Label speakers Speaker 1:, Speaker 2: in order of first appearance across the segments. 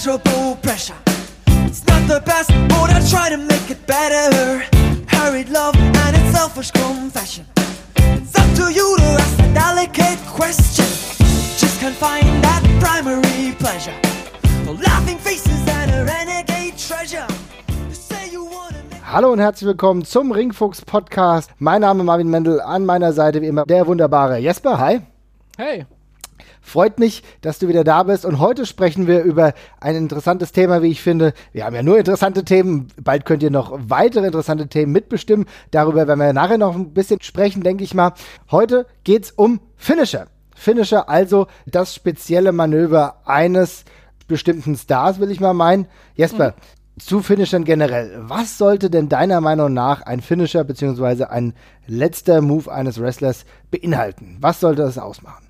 Speaker 1: pleasurable pressure. It's not the best, but I try to make it better. Hurried love and its selfish confession. It's up to you to ask the delicate question. Just can't find that primary pleasure. The laughing faces and a renegade treasure.
Speaker 2: Hallo und herzlich willkommen zum Ringfuchs Podcast. Mein Name ist Marvin Mendel, an meiner Seite wie immer der wunderbare Jesper. Hi.
Speaker 3: Hey.
Speaker 2: Freut mich, dass du wieder da bist und heute sprechen wir über ein interessantes Thema, wie ich finde. Wir haben ja nur interessante Themen, bald könnt ihr noch weitere interessante Themen mitbestimmen. Darüber werden wir nachher noch ein bisschen sprechen, denke ich mal. Heute geht's um Finisher. Finisher, also das spezielle Manöver eines bestimmten Stars, will ich mal meinen. Jesper, zu Finishern generell. Was sollte denn deiner Meinung nach ein Finisher bzw. ein letzter Move eines Wrestlers beinhalten? Was sollte das ausmachen?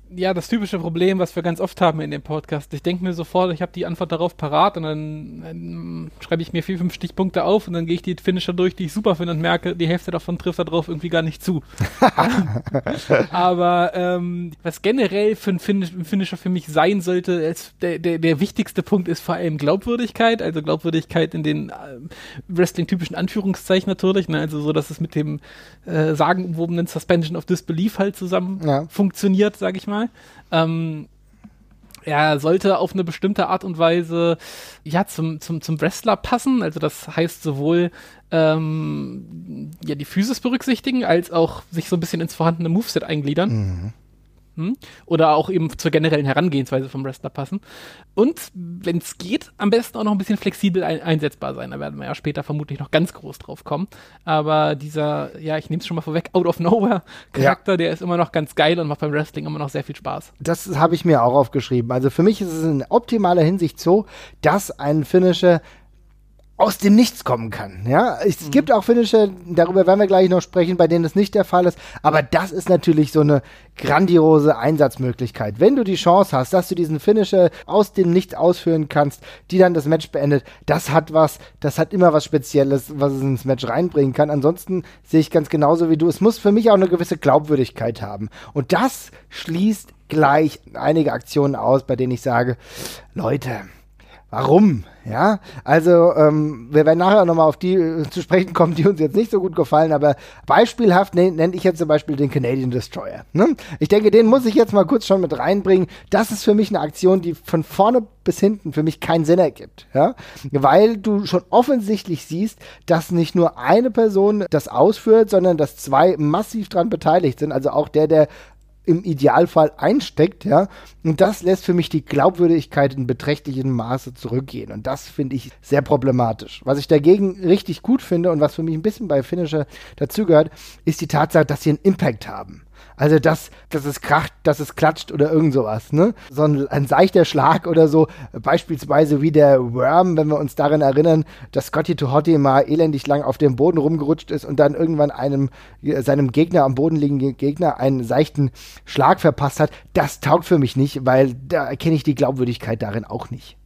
Speaker 3: Ja, das typische Problem, was wir ganz oft haben in dem Podcast. Ich denke mir sofort, ich habe die Antwort darauf parat und dann, dann schreibe ich mir vier, fünf Stichpunkte auf und dann gehe ich die Finisher durch, die ich super finde und merke, die Hälfte davon trifft darauf irgendwie gar nicht zu. Aber ähm, was generell für ein Finish, ein Finisher für mich sein sollte, ist, der, der, der wichtigste Punkt ist vor allem Glaubwürdigkeit, also Glaubwürdigkeit in den äh, Wrestling-typischen Anführungszeichen natürlich, ne? also so, dass es mit dem äh, sagenumwobenen Suspension of Disbelief halt zusammen
Speaker 2: Ja.
Speaker 3: funktioniert, sage ich mal. Ähm, er sollte auf eine bestimmte Art und Weise ja zum, zum, zum Wrestler passen. Also das heißt sowohl ähm, ja die Physis berücksichtigen, als auch sich so ein bisschen ins vorhandene Moveset eingliedern. Hm? Oder auch eben zur generellen Herangehensweise vom Wrestler passen. Und wenn es geht, am besten auch noch ein bisschen flexibel ein einsetzbar sein. Da werden wir ja später vermutlich noch ganz groß drauf kommen. Aber dieser, ja, ich nehme es schon mal vorweg, Out of Nowhere Charakter, der ist immer noch ganz geil und macht beim Wrestling immer noch sehr viel Spaß.
Speaker 2: Das habe ich mir auch aufgeschrieben. Also für mich ist es in optimaler Hinsicht so, dass ein Finisher aus dem Nichts kommen kann. Ja, es gibt auch Finisher, darüber werden wir gleich noch sprechen, bei denen das nicht der Fall ist. Aber das ist natürlich so eine grandiose Einsatzmöglichkeit. Wenn du die Chance hast, dass du diesen Finisher aus dem Nichts ausführen kannst, die dann das Match beendet, das hat was, das hat immer was Spezielles, was es ins Match reinbringen kann. Ansonsten sehe ich ganz genauso wie du. Es muss für mich auch eine gewisse Glaubwürdigkeit haben. Und das schließt gleich einige Aktionen aus, bei denen ich sage, Leute, Warum? Ja, also ähm, wir werden nachher nochmal auf die äh, zu sprechen kommen, die uns jetzt nicht so gut gefallen, aber beispielhaft ne, nenne ich jetzt zum Beispiel den Canadian Destroyer. Ne? Ich denke, den muss ich jetzt mal kurz schon mit reinbringen. Das ist für mich eine Aktion, die von vorne bis hinten für mich keinen Sinn ergibt, ja, weil du schon offensichtlich siehst, dass nicht nur eine Person das ausführt, sondern dass zwei massiv dran beteiligt sind. Also auch der, der im Idealfall einsteckt, ja. Und das lässt für mich die Glaubwürdigkeit in beträchtlichem Maße zurückgehen. Und das finde ich sehr problematisch. Was ich dagegen richtig gut finde und was für mich ein bisschen bei Finisher dazugehört, ist die Tatsache, dass sie einen Impact haben. Also, dass, dass es kracht, dass es klatscht oder irgend sowas, ne? So ein, ein seichter Schlag oder so, beispielsweise wie der Worm, wenn wir uns daran erinnern, dass Scotty to Hottie mal elendig lang auf dem Boden rumgerutscht ist und dann irgendwann einem, äh, seinem Gegner, am Boden liegenden Gegner, einen seichten Schlag verpasst hat. Das taugt für mich nicht, weil da erkenne ich die Glaubwürdigkeit darin auch nicht.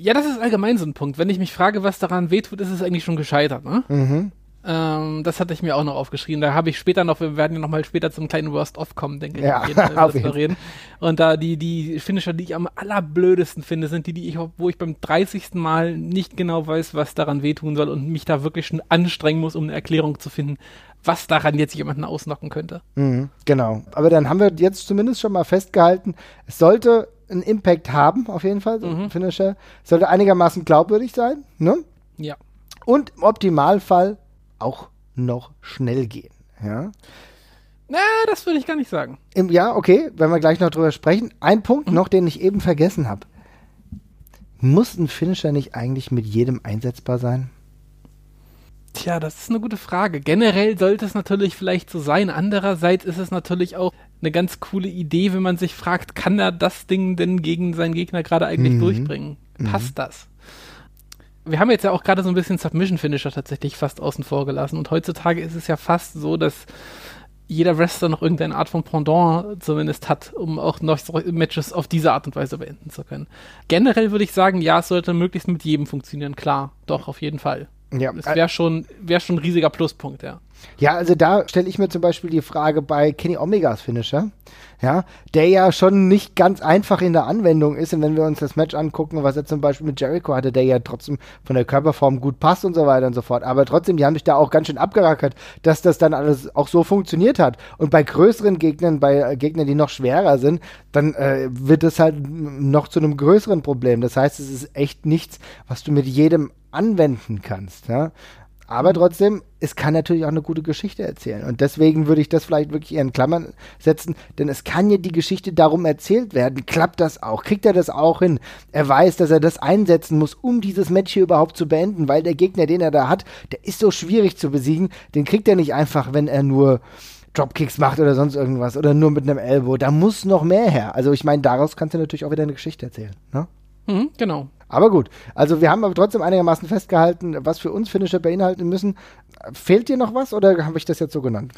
Speaker 3: Ja, das ist allgemein so ein Punkt. Wenn ich mich frage, was daran wehtut, ist es eigentlich schon gescheitert, ne?
Speaker 2: Mhm.
Speaker 3: Ähm, das hatte ich mir auch noch aufgeschrieben. Da habe ich später noch, wir werden ja noch mal später zum kleinen Worst-Off kommen, denke ich.
Speaker 2: Ja,
Speaker 3: auf jeden Fall,
Speaker 2: auf
Speaker 3: das
Speaker 2: jeden
Speaker 3: reden. Und da die, die Finisher, die ich am allerblödesten finde, sind die, die ich, wo ich beim 30. Mal nicht genau weiß, was daran wehtun soll und mich da wirklich schon anstrengen muss, um eine Erklärung zu finden, was daran jetzt jemanden ausnocken könnte.
Speaker 2: Mhm, genau. Aber dann haben wir jetzt zumindest schon mal festgehalten, es sollte einen Impact haben, auf jeden Fall, so ein Finisher. Es sollte einigermaßen glaubwürdig sein, ne?
Speaker 3: Ja.
Speaker 2: Und im Optimalfall auch noch schnell gehen. Ja,
Speaker 3: Na, das würde ich gar nicht sagen.
Speaker 2: Im, ja okay, wenn wir gleich noch drüber sprechen. Ein Punkt noch, den ich eben vergessen habe. Muss ein Finisher nicht eigentlich mit jedem einsetzbar sein?
Speaker 3: Tja, das ist eine gute Frage. Generell sollte es natürlich vielleicht so sein. Andererseits ist es natürlich auch eine ganz coole Idee, wenn man sich fragt, kann er das Ding denn gegen seinen Gegner gerade eigentlich
Speaker 2: Mhm.
Speaker 3: durchbringen? Passt das? Wir haben jetzt ja auch gerade so ein bisschen Submission-Finisher tatsächlich fast außen vor gelassen. Und heutzutage ist es ja fast so, dass jeder Wrestler noch irgendeine Art von Pendant zumindest hat, um auch noch Matches auf diese Art und Weise beenden zu können. Generell würde ich sagen, ja, es sollte möglichst mit jedem funktionieren. Klar, doch, auf jeden Fall.
Speaker 2: Ja,
Speaker 3: Es wäre schon, wär schon ein riesiger Pluspunkt, ja.
Speaker 2: Ja, also da stelle ich mir zum Beispiel die Frage bei Kenny Omegas Finisher, ja, der ja schon nicht ganz einfach in der Anwendung ist. Und wenn wir uns das Match angucken, was er zum Beispiel mit Jericho hatte, der ja trotzdem von der Körperform gut passt und so weiter und so fort. Aber trotzdem, die haben sich da auch ganz schön abgerackert, dass das dann alles auch so funktioniert hat. Und bei größeren Gegnern, bei äh, Gegnern, die noch schwerer sind, dann äh, wird es halt noch zu einem größeren Problem. Das heißt, es ist echt nichts, was du mit jedem anwenden kannst. Ja? Aber trotzdem, es kann natürlich auch eine gute Geschichte erzählen. Und deswegen würde ich das vielleicht wirklich eher in Klammern setzen, denn es kann ja die Geschichte darum erzählt werden. Klappt das auch? Kriegt er das auch hin? Er weiß, dass er das einsetzen muss, um dieses Match hier überhaupt zu beenden, weil der Gegner, den er da hat, der ist so schwierig zu besiegen. Den kriegt er nicht einfach, wenn er nur Dropkicks macht oder sonst irgendwas oder nur mit einem Elbow. Da muss noch mehr her. Also ich meine, daraus kannst du natürlich auch wieder eine Geschichte erzählen. Ne?
Speaker 3: Mhm, genau.
Speaker 2: Aber gut, also wir haben aber trotzdem einigermaßen festgehalten, was für uns Finisher beinhalten müssen. Fehlt dir noch was oder habe ich das jetzt so genannt?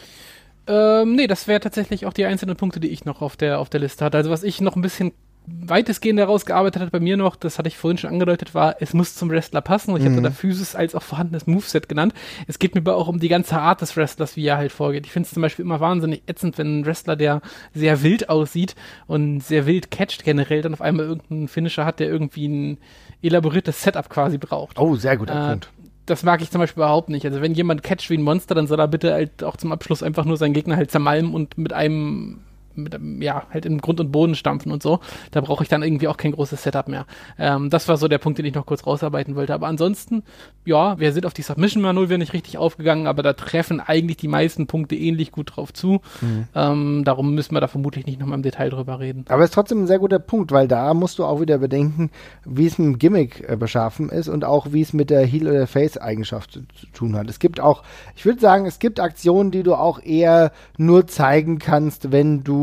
Speaker 3: Ähm, nee, das wäre tatsächlich auch die einzelnen Punkte, die ich noch auf der, auf der Liste hatte. Also was ich noch ein bisschen weitestgehend herausgearbeitet hat bei mir noch, das hatte ich vorhin schon angedeutet, war, es muss zum Wrestler passen. Ich mhm. habe da Physis als auch vorhandenes Moveset genannt. Es geht mir aber auch um die ganze Art des Wrestlers, wie er halt vorgeht. Ich finde es zum Beispiel immer wahnsinnig ätzend, wenn ein Wrestler, der sehr wild aussieht und sehr wild catcht generell, dann auf einmal irgendeinen Finisher hat, der irgendwie ein elaboriertes Setup quasi braucht.
Speaker 2: Oh, sehr guter
Speaker 3: Äh,
Speaker 2: Punkt.
Speaker 3: das mag ich zum Beispiel überhaupt nicht. Also wenn jemand catcht wie ein Monster, dann soll er bitte halt auch zum Abschluss einfach nur seinen Gegner halt zermalmen und mit einem mit ja, halt im Grund und Boden stampfen und so. Da brauche ich dann irgendwie auch kein großes Setup mehr. Ähm, das war so der Punkt, den ich noch kurz rausarbeiten wollte. Aber ansonsten, ja, wir sind auf die Submission-Manöver nicht richtig aufgegangen, aber da treffen eigentlich die meisten Punkte ähnlich gut drauf zu. Ähm, darum müssen wir da vermutlich nicht nochmal im Detail drüber reden.
Speaker 2: Aber es ist trotzdem ein sehr guter Punkt, weil da musst du auch wieder bedenken, wie es mit dem Gimmick äh, beschaffen ist und auch wie es mit der Heel- oder Face-Eigenschaft zu, zu tun hat. Es gibt auch, ich würde sagen, es gibt Aktionen, die du auch eher nur zeigen kannst, wenn du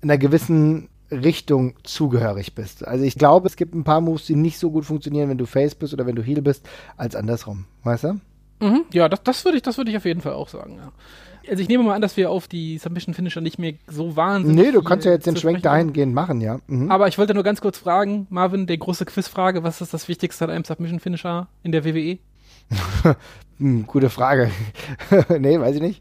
Speaker 2: in einer gewissen Richtung zugehörig bist. Also ich glaube, es gibt ein paar Moves, die nicht so gut funktionieren, wenn du Face bist oder wenn du Heel bist, als andersrum. Weißt du?
Speaker 3: Mhm, ja, das, das würde ich, das würde ich auf jeden Fall auch sagen, ja. Also ich nehme mal an, dass wir auf die Submission Finisher nicht mehr so wahnsinnig.
Speaker 2: Nee, du kannst ja jetzt den Schwenk dahingehend machen, ja. Mhm.
Speaker 3: Aber ich wollte nur ganz kurz fragen, Marvin, der große Quizfrage, was ist das Wichtigste an einem Submission Finisher in der WWE?
Speaker 2: Hm, gute Frage. nee, weiß ich nicht.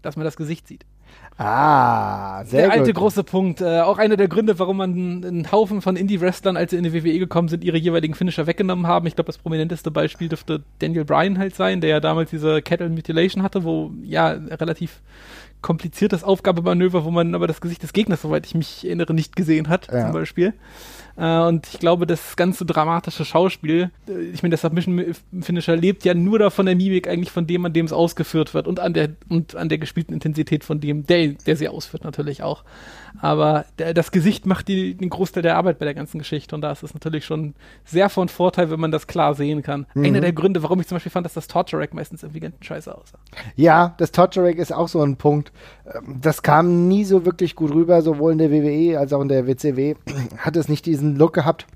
Speaker 3: Dass man das Gesicht sieht.
Speaker 2: Ah, sehr
Speaker 3: der
Speaker 2: gut.
Speaker 3: alte große Punkt. Äh, auch einer der Gründe, warum man einen Haufen von Indie-Wrestlern, als sie in die WWE gekommen sind, ihre jeweiligen Finisher weggenommen haben. Ich glaube, das prominenteste Beispiel dürfte Daniel Bryan halt sein, der ja damals diese Cattle Mutilation hatte, wo ja relativ kompliziertes Aufgabemanöver, wo man aber das Gesicht des Gegners, soweit ich mich erinnere, nicht gesehen hat,
Speaker 2: Ja.
Speaker 3: zum Beispiel. Äh, und ich glaube, das ganze dramatische Schauspiel, äh, ich meine, der Submission-Finisher lebt ja nur davon der Mimik eigentlich von dem, an dem es ausgeführt wird und an der und an der gespielten Intensität von dem, der, der sie ausführt natürlich auch. Aber der, das Gesicht macht die, den Großteil der Arbeit bei der ganzen Geschichte und da ist es natürlich schon sehr von Vorteil, wenn man das klar sehen kann. Einer der Gründe, warum ich zum Beispiel fand, dass das Torture Rack meistens irgendwie ganz scheiße aussah.
Speaker 2: Ja, das Torture Rack ist auch so ein Punkt. Ähm, Das kam nie so wirklich gut rüber, sowohl in der WWE als auch in der WCW. Hat es nicht diesen Look gehabt,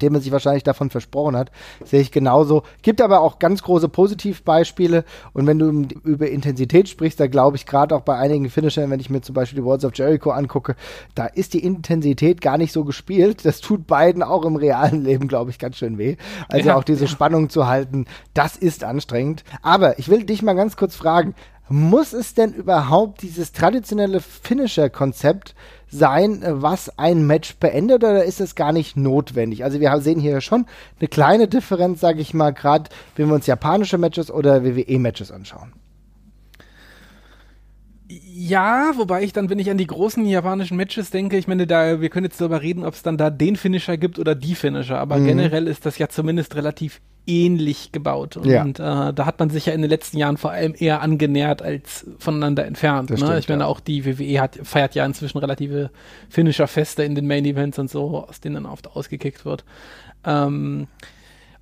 Speaker 2: den man sich wahrscheinlich davon versprochen hat. Sehe ich genauso. Gibt aber auch ganz große Positivbeispiele. Und wenn du über Intensität sprichst, da glaube ich gerade auch bei einigen Finishern, wenn ich mir zum Beispiel die Words of Jericho angucke, da ist die Intensität gar nicht so gespielt. Das tut beiden auch im realen Leben, glaube ich, ganz schön weh. Also
Speaker 3: Ja,
Speaker 2: auch diese Spannung zu halten, das ist anstrengend. Aber ich will dich mal ganz kurz fragen, muss es denn überhaupt dieses traditionelle Finisher-Konzept sein, äh, was ein Match beendet, oder ist es gar nicht notwendig? Also wir sehen hier schon eine kleine Differenz, sage ich mal, gerade wenn wir uns japanische Matches oder WWE-Matches anschauen.
Speaker 3: Ja, wobei ich dann, wenn ich an die großen japanischen Matches denke, ich meine, da, wir können jetzt darüber reden, ob es dann da den Finisher gibt oder die Finisher, aber
Speaker 2: Mhm.
Speaker 3: generell ist das ja zumindest relativ ähnlich gebaut. Und
Speaker 2: Ja.
Speaker 3: äh, da hat man sich ja in den letzten Jahren vor allem eher angenähert als voneinander entfernt. Ne?
Speaker 2: stimmt,
Speaker 3: ich meine,
Speaker 2: ja.
Speaker 3: auch die WWE hat, feiert ja inzwischen relative Finisher-Feste in den Main Events und so, aus denen dann oft ausgekickt wird. Ähm,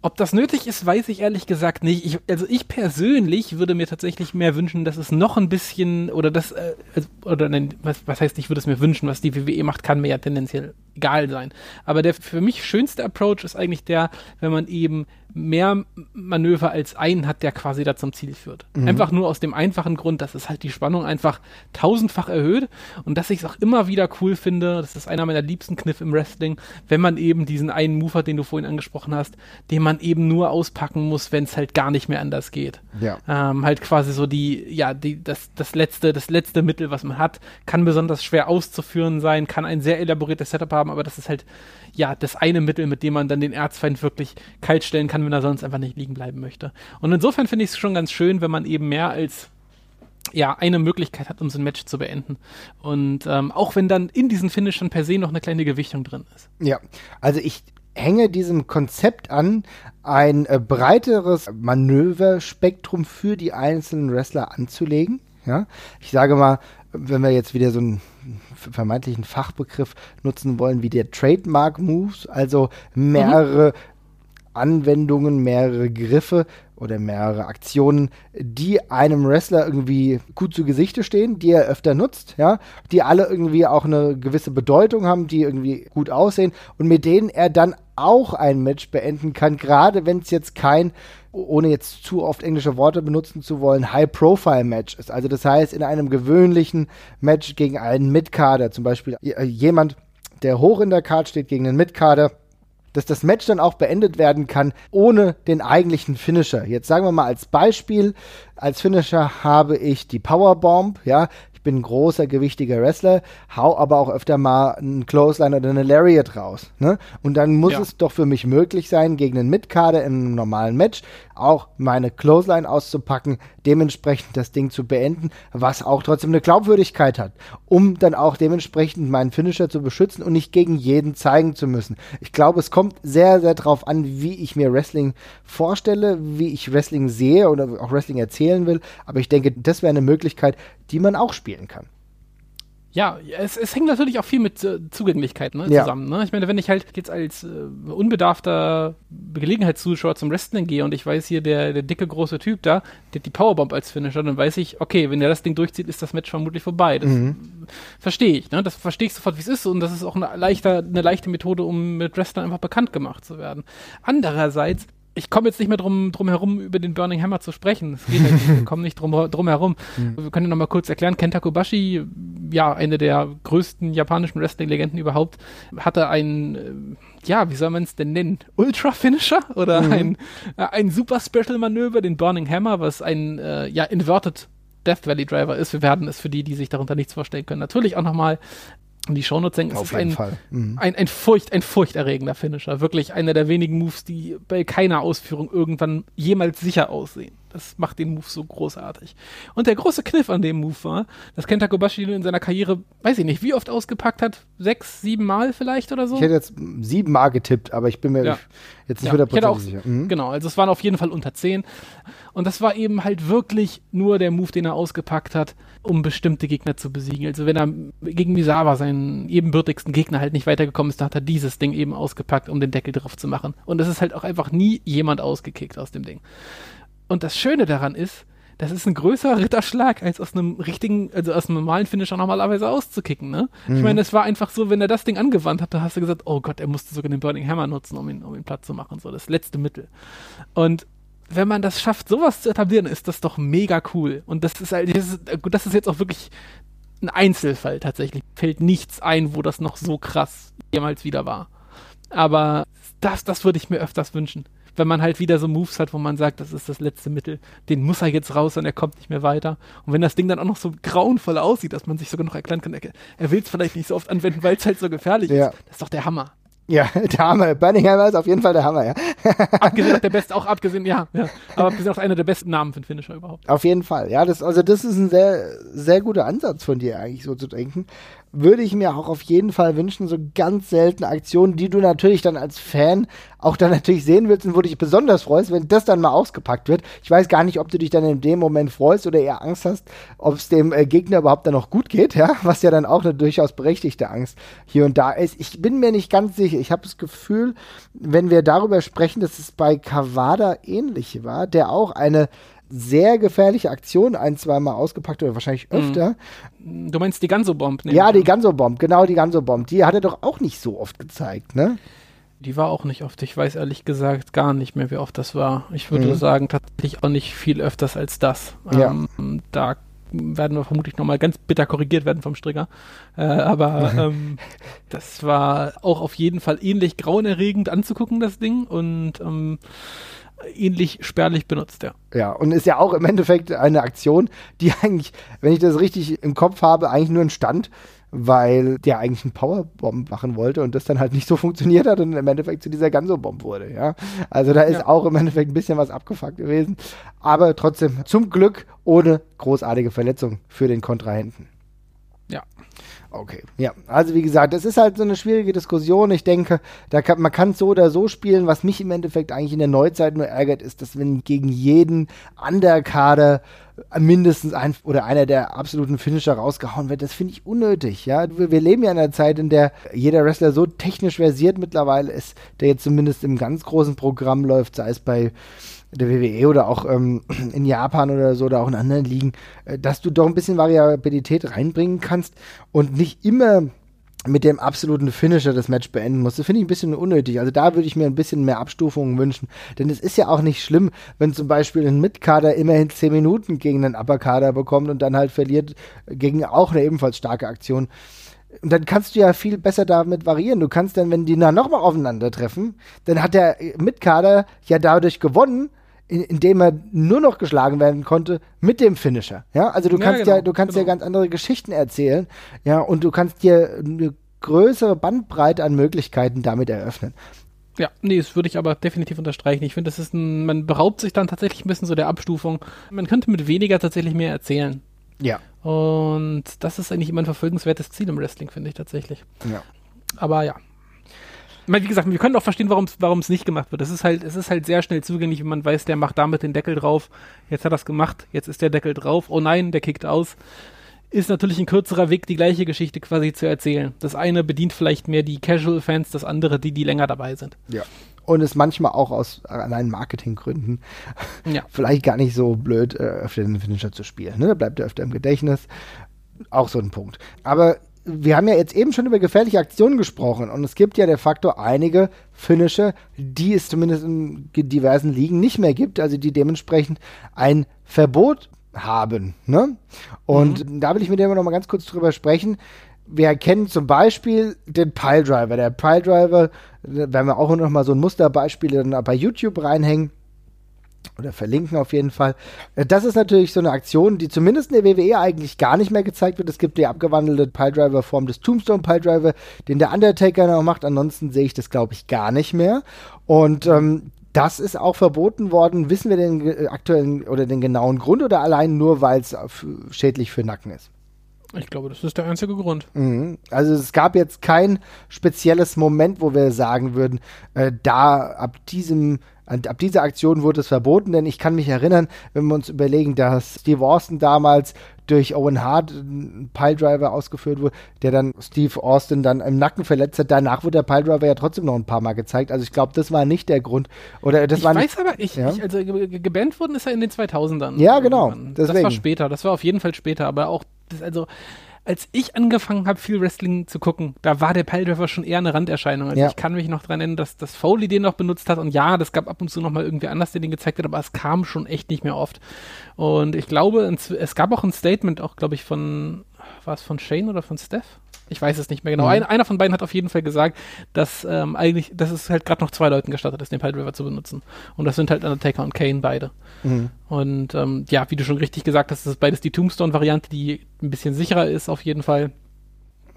Speaker 3: ob das nötig ist, weiß ich ehrlich gesagt nicht. Ich, also ich persönlich würde mir tatsächlich mehr wünschen, dass es noch ein bisschen oder das äh, also, oder nein, was, was heißt, ich würde es mir wünschen, was die WWE macht, kann mir ja tendenziell egal sein. Aber der für mich schönste Approach ist eigentlich der, wenn man eben mehr Manöver als einen hat, der quasi da zum Ziel führt. Einfach nur aus dem einfachen Grund, dass es halt die Spannung einfach tausendfach erhöht und dass ich es auch immer wieder cool finde, das ist einer meiner liebsten Kniffe im Wrestling, wenn man eben diesen einen Move hat, den du vorhin angesprochen hast, den man eben nur auspacken muss, wenn es halt gar nicht mehr anders geht.
Speaker 2: Ja.
Speaker 3: Ähm, halt quasi so die, ja, die, das, das letzte, das letzte Mittel, was man hat, kann besonders schwer auszuführen sein, kann ein sehr elaboriertes Setup haben, aber das ist halt, ja, das eine Mittel, mit dem man dann den Erzfeind wirklich kalt stellen kann, wenn er sonst einfach nicht liegen bleiben möchte. Und insofern finde ich es schon ganz schön, wenn man eben mehr als ja, eine Möglichkeit hat, um so ein Match zu beenden. Und ähm, auch wenn dann in diesen Finishern per se noch eine kleine Gewichtung drin ist.
Speaker 2: Ja, also ich hänge diesem Konzept an, ein äh, breiteres Manöverspektrum für die einzelnen Wrestler anzulegen. Ja, ich sage mal, wenn wir jetzt wieder so einen vermeintlichen Fachbegriff nutzen wollen, wie der Trademark Moves, also mehrere. Anwendungen, mehrere Griffe oder mehrere Aktionen, die einem Wrestler irgendwie gut zu Gesichte stehen, die er öfter nutzt, ja, die alle irgendwie auch eine gewisse Bedeutung haben, die irgendwie gut aussehen und mit denen er dann auch ein Match beenden kann, gerade wenn es jetzt kein ohne jetzt zu oft englische Worte benutzen zu wollen, High-Profile-Match ist. Also das heißt, in einem gewöhnlichen Match gegen einen Midcarder, zum Beispiel jemand, der hoch in der Card steht gegen einen Midcarder, dass das Match dann auch beendet werden kann ohne den eigentlichen Finisher. Jetzt sagen wir mal als Beispiel, als Finisher habe ich die Powerbomb, ja, ich bin ein großer, gewichtiger Wrestler, hau aber auch öfter mal einen Clothesline oder eine Lariat raus. Ne? Und dann muss ja. es doch für mich möglich sein, gegen einen Midcarder in einem normalen Match auch meine Clothesline auszupacken, dementsprechend das Ding zu beenden, was auch trotzdem eine Glaubwürdigkeit hat, um dann auch dementsprechend meinen Finisher zu beschützen und nicht gegen jeden zeigen zu müssen. Ich glaube, es kommt sehr, sehr darauf an, wie ich mir Wrestling vorstelle, wie ich Wrestling sehe oder auch Wrestling erzählen will, aber ich denke, das wäre eine Möglichkeit, die man auch spielen kann.
Speaker 3: Ja, es, es hängt natürlich auch viel mit äh, Zugänglichkeit ne,
Speaker 2: ja.
Speaker 3: zusammen. Ne? Ich meine, wenn ich halt jetzt als äh, unbedarfter Gelegenheitszuschauer zum Wrestling gehe und ich weiß hier, der, der dicke große Typ da, der hat die Powerbomb als Finisher, dann weiß ich, okay, wenn er das Ding durchzieht, ist das Match vermutlich vorbei. Das mhm. verstehe ich. Ne? Das verstehe ich sofort, wie es ist und das ist auch eine, leichter, eine leichte Methode, um mit Wrestlern einfach bekannt gemacht zu werden. Andererseits ich komme jetzt nicht mehr drum, drum herum, über den Burning Hammer zu sprechen. Es geht halt nicht, wir kommen nicht drum, drum herum. Mhm. Wir können noch mal kurz erklären, Kenta Kobashi, ja, eine der größten japanischen Wrestling-Legenden überhaupt, hatte einen, äh, ja, wie soll man es denn nennen? Ultra-Finisher oder mhm. ein, äh, ein Super-Special-Manöver, den Burning Hammer, was ein, äh, ja, Inverted Death Valley Driver ist. Wir werden es für die, die sich darunter nichts vorstellen können, natürlich auch nochmal und die Shownotes denken, es ist ein, mhm. ein, ein, Furcht, ein furchterregender Finisher. Wirklich einer der wenigen Moves, die bei keiner Ausführung irgendwann jemals sicher aussehen. Das macht den Move so großartig. Und der große Kniff an dem Move war, dass Kenta Kobashi in seiner Karriere, weiß ich nicht, wie oft ausgepackt hat? Sechs, sieben Mal vielleicht oder so?
Speaker 2: Ich hätte jetzt sieben Mal getippt, aber ich bin mir ja. jetzt nicht
Speaker 3: ja. auch, sicher. Mhm. Genau, also es waren auf jeden Fall unter zehn. Und das war eben halt wirklich nur der Move, den er ausgepackt hat um bestimmte Gegner zu besiegen. Also wenn er gegen Misawa, seinen ebenbürtigsten Gegner, halt nicht weitergekommen ist, dann hat er dieses Ding eben ausgepackt, um den Deckel drauf zu machen. Und es ist halt auch einfach nie jemand ausgekickt aus dem Ding. Und das Schöne daran ist, das ist ein größerer Ritterschlag, als aus einem richtigen, also aus einem normalen Finisher normalerweise auszukicken, ne? Mhm. Ich meine, es war einfach so, wenn er das Ding angewandt hat, da hast du gesagt, oh Gott, er musste sogar den Burning Hammer nutzen, um ihn, um ihn platt zu machen, so das letzte Mittel. Und wenn man das schafft, sowas zu etablieren, ist das doch mega cool. Und das ist halt, das ist, das ist jetzt auch wirklich ein Einzelfall tatsächlich. Fällt nichts ein, wo das noch so krass jemals wieder war. Aber das, das würde ich mir öfters wünschen. Wenn man halt wieder so Moves hat, wo man sagt, das ist das letzte Mittel, den muss er jetzt raus und er kommt nicht mehr weiter. Und wenn das Ding dann auch noch so grauenvoll aussieht, dass man sich sogar noch erklären kann, er will es vielleicht nicht so oft anwenden, weil es halt so gefährlich ja. ist. Das ist doch der Hammer.
Speaker 2: Ja, der Hammer. Burning Hammer ist auf jeden Fall der Hammer, ja.
Speaker 3: abgesehen der beste, auch abgesehen, ja, ja. Aber abgesehen auch einer der besten Namen für einen Finisher überhaupt.
Speaker 2: Auf jeden Fall, ja. Das, also das ist ein sehr, sehr guter Ansatz von dir eigentlich so zu denken würde ich mir auch auf jeden Fall wünschen, so ganz seltene Aktionen, die du natürlich dann als Fan auch dann natürlich sehen willst und wo du dich besonders freust, wenn das dann mal ausgepackt wird. Ich weiß gar nicht, ob du dich dann in dem Moment freust oder eher Angst hast, ob es dem äh, Gegner überhaupt dann noch gut geht, ja, was ja dann auch eine durchaus berechtigte Angst hier und da ist. Ich bin mir nicht ganz sicher. Ich habe das Gefühl, wenn wir darüber sprechen, dass es bei Kawada ähnlich war, der auch eine sehr gefährliche Aktion ein, zweimal ausgepackt oder wahrscheinlich mhm. öfter.
Speaker 3: Du meinst die Ganso-Bomb?
Speaker 2: Ne? Ja, die Ganso-Bomb, genau die Ganso-Bomb. Die hat er doch auch nicht so oft gezeigt, ne?
Speaker 3: Die war auch nicht oft. Ich weiß ehrlich gesagt gar nicht mehr, wie oft das war. Ich würde mhm. sagen, tatsächlich auch nicht viel öfters als das.
Speaker 2: Ja.
Speaker 3: Ähm, da werden wir vermutlich nochmal ganz bitter korrigiert werden vom Stricker. Äh, aber ähm, das war auch auf jeden Fall ähnlich grauenerregend anzugucken, das Ding. Und ähm, ähnlich spärlich benutzt, ja.
Speaker 2: Ja, und ist ja auch im Endeffekt eine Aktion, die eigentlich, wenn ich das richtig im Kopf habe, eigentlich nur entstand, weil der eigentlich einen Powerbomb machen wollte und das dann halt nicht so funktioniert hat und im Endeffekt zu dieser Ganso-Bomb wurde, ja. Also da ist ja. auch im Endeffekt ein bisschen was abgefuckt gewesen, aber trotzdem zum Glück ohne großartige Verletzung für den Kontrahenten.
Speaker 3: Ja.
Speaker 2: Okay, ja. Also wie gesagt, das ist halt so eine schwierige Diskussion. Ich denke, da kann, man kann so oder so spielen. Was mich im Endeffekt eigentlich in der Neuzeit nur ärgert, ist, dass wenn gegen jeden Underkader mindestens ein oder einer der absoluten Finisher rausgehauen wird, das finde ich unnötig. Ja, wir, wir, leben ja in einer Zeit, in der jeder Wrestler so technisch versiert mittlerweile ist, der jetzt zumindest im ganz großen Programm läuft, sei es bei der WWE oder auch ähm, in Japan oder so oder auch in anderen Ligen, äh, dass du doch ein bisschen Variabilität reinbringen kannst und nicht immer mit dem absoluten Finisher das Match beenden musst. Das finde ich ein bisschen unnötig. Also da würde ich mir ein bisschen mehr Abstufungen wünschen. Denn es ist ja auch nicht schlimm, wenn zum Beispiel ein Mitkader immerhin 10 Minuten gegen einen Upperkader bekommt und dann halt verliert gegen auch eine ebenfalls starke Aktion. Und dann kannst du ja viel besser damit variieren. Du kannst dann, wenn die dann nochmal aufeinandertreffen, dann hat der Mitkader ja dadurch gewonnen, in, dem er nur noch geschlagen werden konnte mit dem Finisher. Ja, also du kannst ja, genau, ja du kannst genau. ja ganz andere Geschichten erzählen. Ja, und du kannst dir eine größere Bandbreite an Möglichkeiten damit eröffnen.
Speaker 3: Ja, nee, das würde ich aber definitiv unterstreichen. Ich finde, das ist ein, man beraubt sich dann tatsächlich ein bisschen so der Abstufung. Man könnte mit weniger tatsächlich mehr erzählen.
Speaker 2: Ja.
Speaker 3: Und das ist eigentlich immer ein verfolgenswertes Ziel im Wrestling, finde ich tatsächlich.
Speaker 2: Ja.
Speaker 3: Aber ja, wie gesagt, wir können auch verstehen, warum es nicht gemacht wird. Es ist halt, es ist halt sehr schnell zugänglich, wenn man weiß, der macht damit den Deckel drauf. Jetzt hat er es gemacht, jetzt ist der Deckel drauf. Oh nein, der kickt aus. Ist natürlich ein kürzerer Weg, die gleiche Geschichte quasi zu erzählen. Das eine bedient vielleicht mehr die Casual-Fans, das andere die, die länger dabei sind.
Speaker 2: Ja. Und ist manchmal auch aus allein Marketinggründen ja. vielleicht gar nicht so blöd, äh, öfter den Finisher zu spielen. Ne? Da bleibt er öfter im Gedächtnis. Auch so ein Punkt. Aber wir haben ja jetzt eben schon über gefährliche Aktionen gesprochen und es gibt ja de facto einige Finisher, die es zumindest in diversen Ligen nicht mehr gibt, also die dementsprechend ein Verbot haben. Ne? Und mhm. da will ich mit dir noch mal ganz kurz drüber sprechen. Wir kennen zum Beispiel den Piledriver. Der Piledriver, da werden wir auch noch mal so ein Musterbeispiel dann bei YouTube reinhängen oder verlinken auf jeden Fall. Äh, das ist natürlich so eine Aktion, die zumindest in der WWE eigentlich gar nicht mehr gezeigt wird. Es gibt die abgewandelte Piledriver-Form des Tombstone Piledriver, den der Undertaker noch macht. Ansonsten sehe ich das, glaube ich, gar nicht mehr. Und ähm, das ist auch verboten worden. Wissen wir den aktuellen oder den genauen Grund oder allein nur, weil es schädlich für Nacken ist?
Speaker 3: Ich glaube, das ist der einzige Grund.
Speaker 2: Mhm. Also es gab jetzt kein spezielles Moment, wo wir sagen würden, äh, da ab diesem ab dieser Aktion wurde es verboten, denn ich kann mich erinnern, wenn wir uns überlegen, dass Steve Austin damals durch Owen Hart ein Piledriver ausgeführt wurde, der dann Steve Austin dann im Nacken verletzt hat. Danach wurde der Piledriver ja trotzdem noch ein paar Mal gezeigt. Also ich glaube, das war nicht der Grund. Oder das
Speaker 3: ich
Speaker 2: war
Speaker 3: weiß
Speaker 2: nicht,
Speaker 3: aber, ich, ja? ich also gebannt worden ist er in den 2000ern.
Speaker 2: Ja, genau.
Speaker 3: Das war später. Das war auf jeden Fall später. Aber auch, das, also als ich angefangen habe, viel Wrestling zu gucken, da war der Piledriver schon eher eine Randerscheinung. Also ja. ich kann mich noch dran erinnern, dass, dass Foley den noch benutzt hat und ja, das gab ab und zu noch mal irgendwie anders, der den gezeigt hat, aber es kam schon echt nicht mehr oft. Und ich glaube, es gab auch ein Statement, auch glaube ich von, war es von Shane oder von Steph? Ich weiß es nicht mehr genau. Mhm. Ein, einer von beiden hat auf jeden Fall gesagt, dass ähm, eigentlich, dass es halt gerade noch zwei Leuten gestattet ist, den Pile River zu benutzen. Und das sind halt Undertaker und Kane beide. Mhm. Und ähm, ja, wie du schon richtig gesagt hast, das ist beides die Tombstone-Variante, die ein bisschen sicherer ist auf jeden Fall.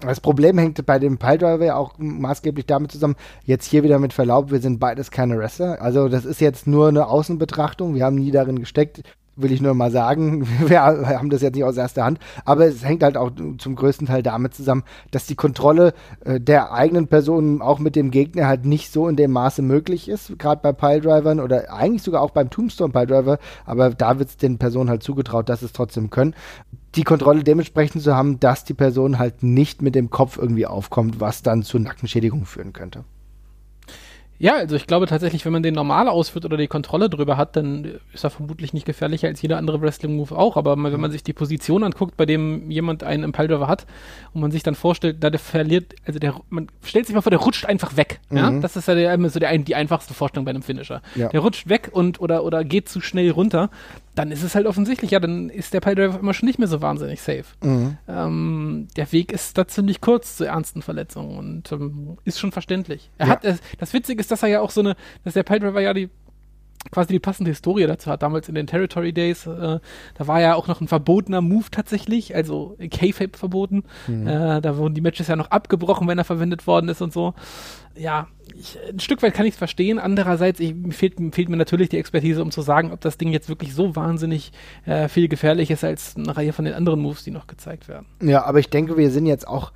Speaker 2: Das Problem hängt bei dem Piledriver ja auch maßgeblich damit zusammen, jetzt hier wieder mit Verlaub, wir sind beides keine Wrestler. Also das ist jetzt nur eine Außenbetrachtung, wir haben nie darin gesteckt will ich nur mal sagen. Wir haben das jetzt nicht aus erster Hand, aber es hängt halt auch zum größten Teil damit zusammen, dass die Kontrolle äh, der eigenen Person auch mit dem Gegner halt nicht so in dem Maße möglich ist, gerade bei Piledrivern oder eigentlich sogar auch beim Tombstone Piledriver, aber da wird es den Personen halt zugetraut, dass es trotzdem können. Die Kontrolle dementsprechend zu haben, dass die Person halt nicht mit dem Kopf irgendwie aufkommt, was dann zu Nackenschädigung führen könnte.
Speaker 3: Ja, also ich glaube tatsächlich, wenn man den normal ausführt oder die Kontrolle drüber hat, dann ist er vermutlich nicht gefährlicher als jeder andere Wrestling-Move auch. Aber wenn man sich die Position anguckt, bei dem jemand einen Impulse hat und man sich dann vorstellt, da der verliert, also der, man stellt sich mal vor, der rutscht einfach weg. Mhm. Ja? Das ist ja der, so der, die einfachste Vorstellung bei einem Finisher. Ja. Der rutscht weg und oder, oder geht zu schnell runter dann ist es halt offensichtlich, ja, dann ist der Piledriver immer schon nicht mehr so wahnsinnig safe.
Speaker 2: Mhm.
Speaker 3: Ähm, der Weg ist da ziemlich kurz zu ernsten Verletzungen und ähm, ist schon verständlich. Er
Speaker 2: Ja.
Speaker 3: hat, das Witzige ist, dass er ja auch so eine, dass der Piledriver ja die quasi die passende Historie dazu hat. Damals in den Territory Days, äh, da war ja auch noch ein verbotener Move tatsächlich, also K-Fape verboten. Äh, da wurden die Matches ja noch abgebrochen, wenn er verwendet worden ist und so. Ja, ich, ein Stück weit kann ich es verstehen. Andererseits ich, fehlt, mir fehlt mir natürlich die Expertise, um zu sagen, ob das Ding jetzt wirklich so wahnsinnig äh, viel gefährlich ist als eine Reihe von den anderen Moves, die noch gezeigt werden.
Speaker 2: Ja, aber ich denke, wir sind jetzt auch,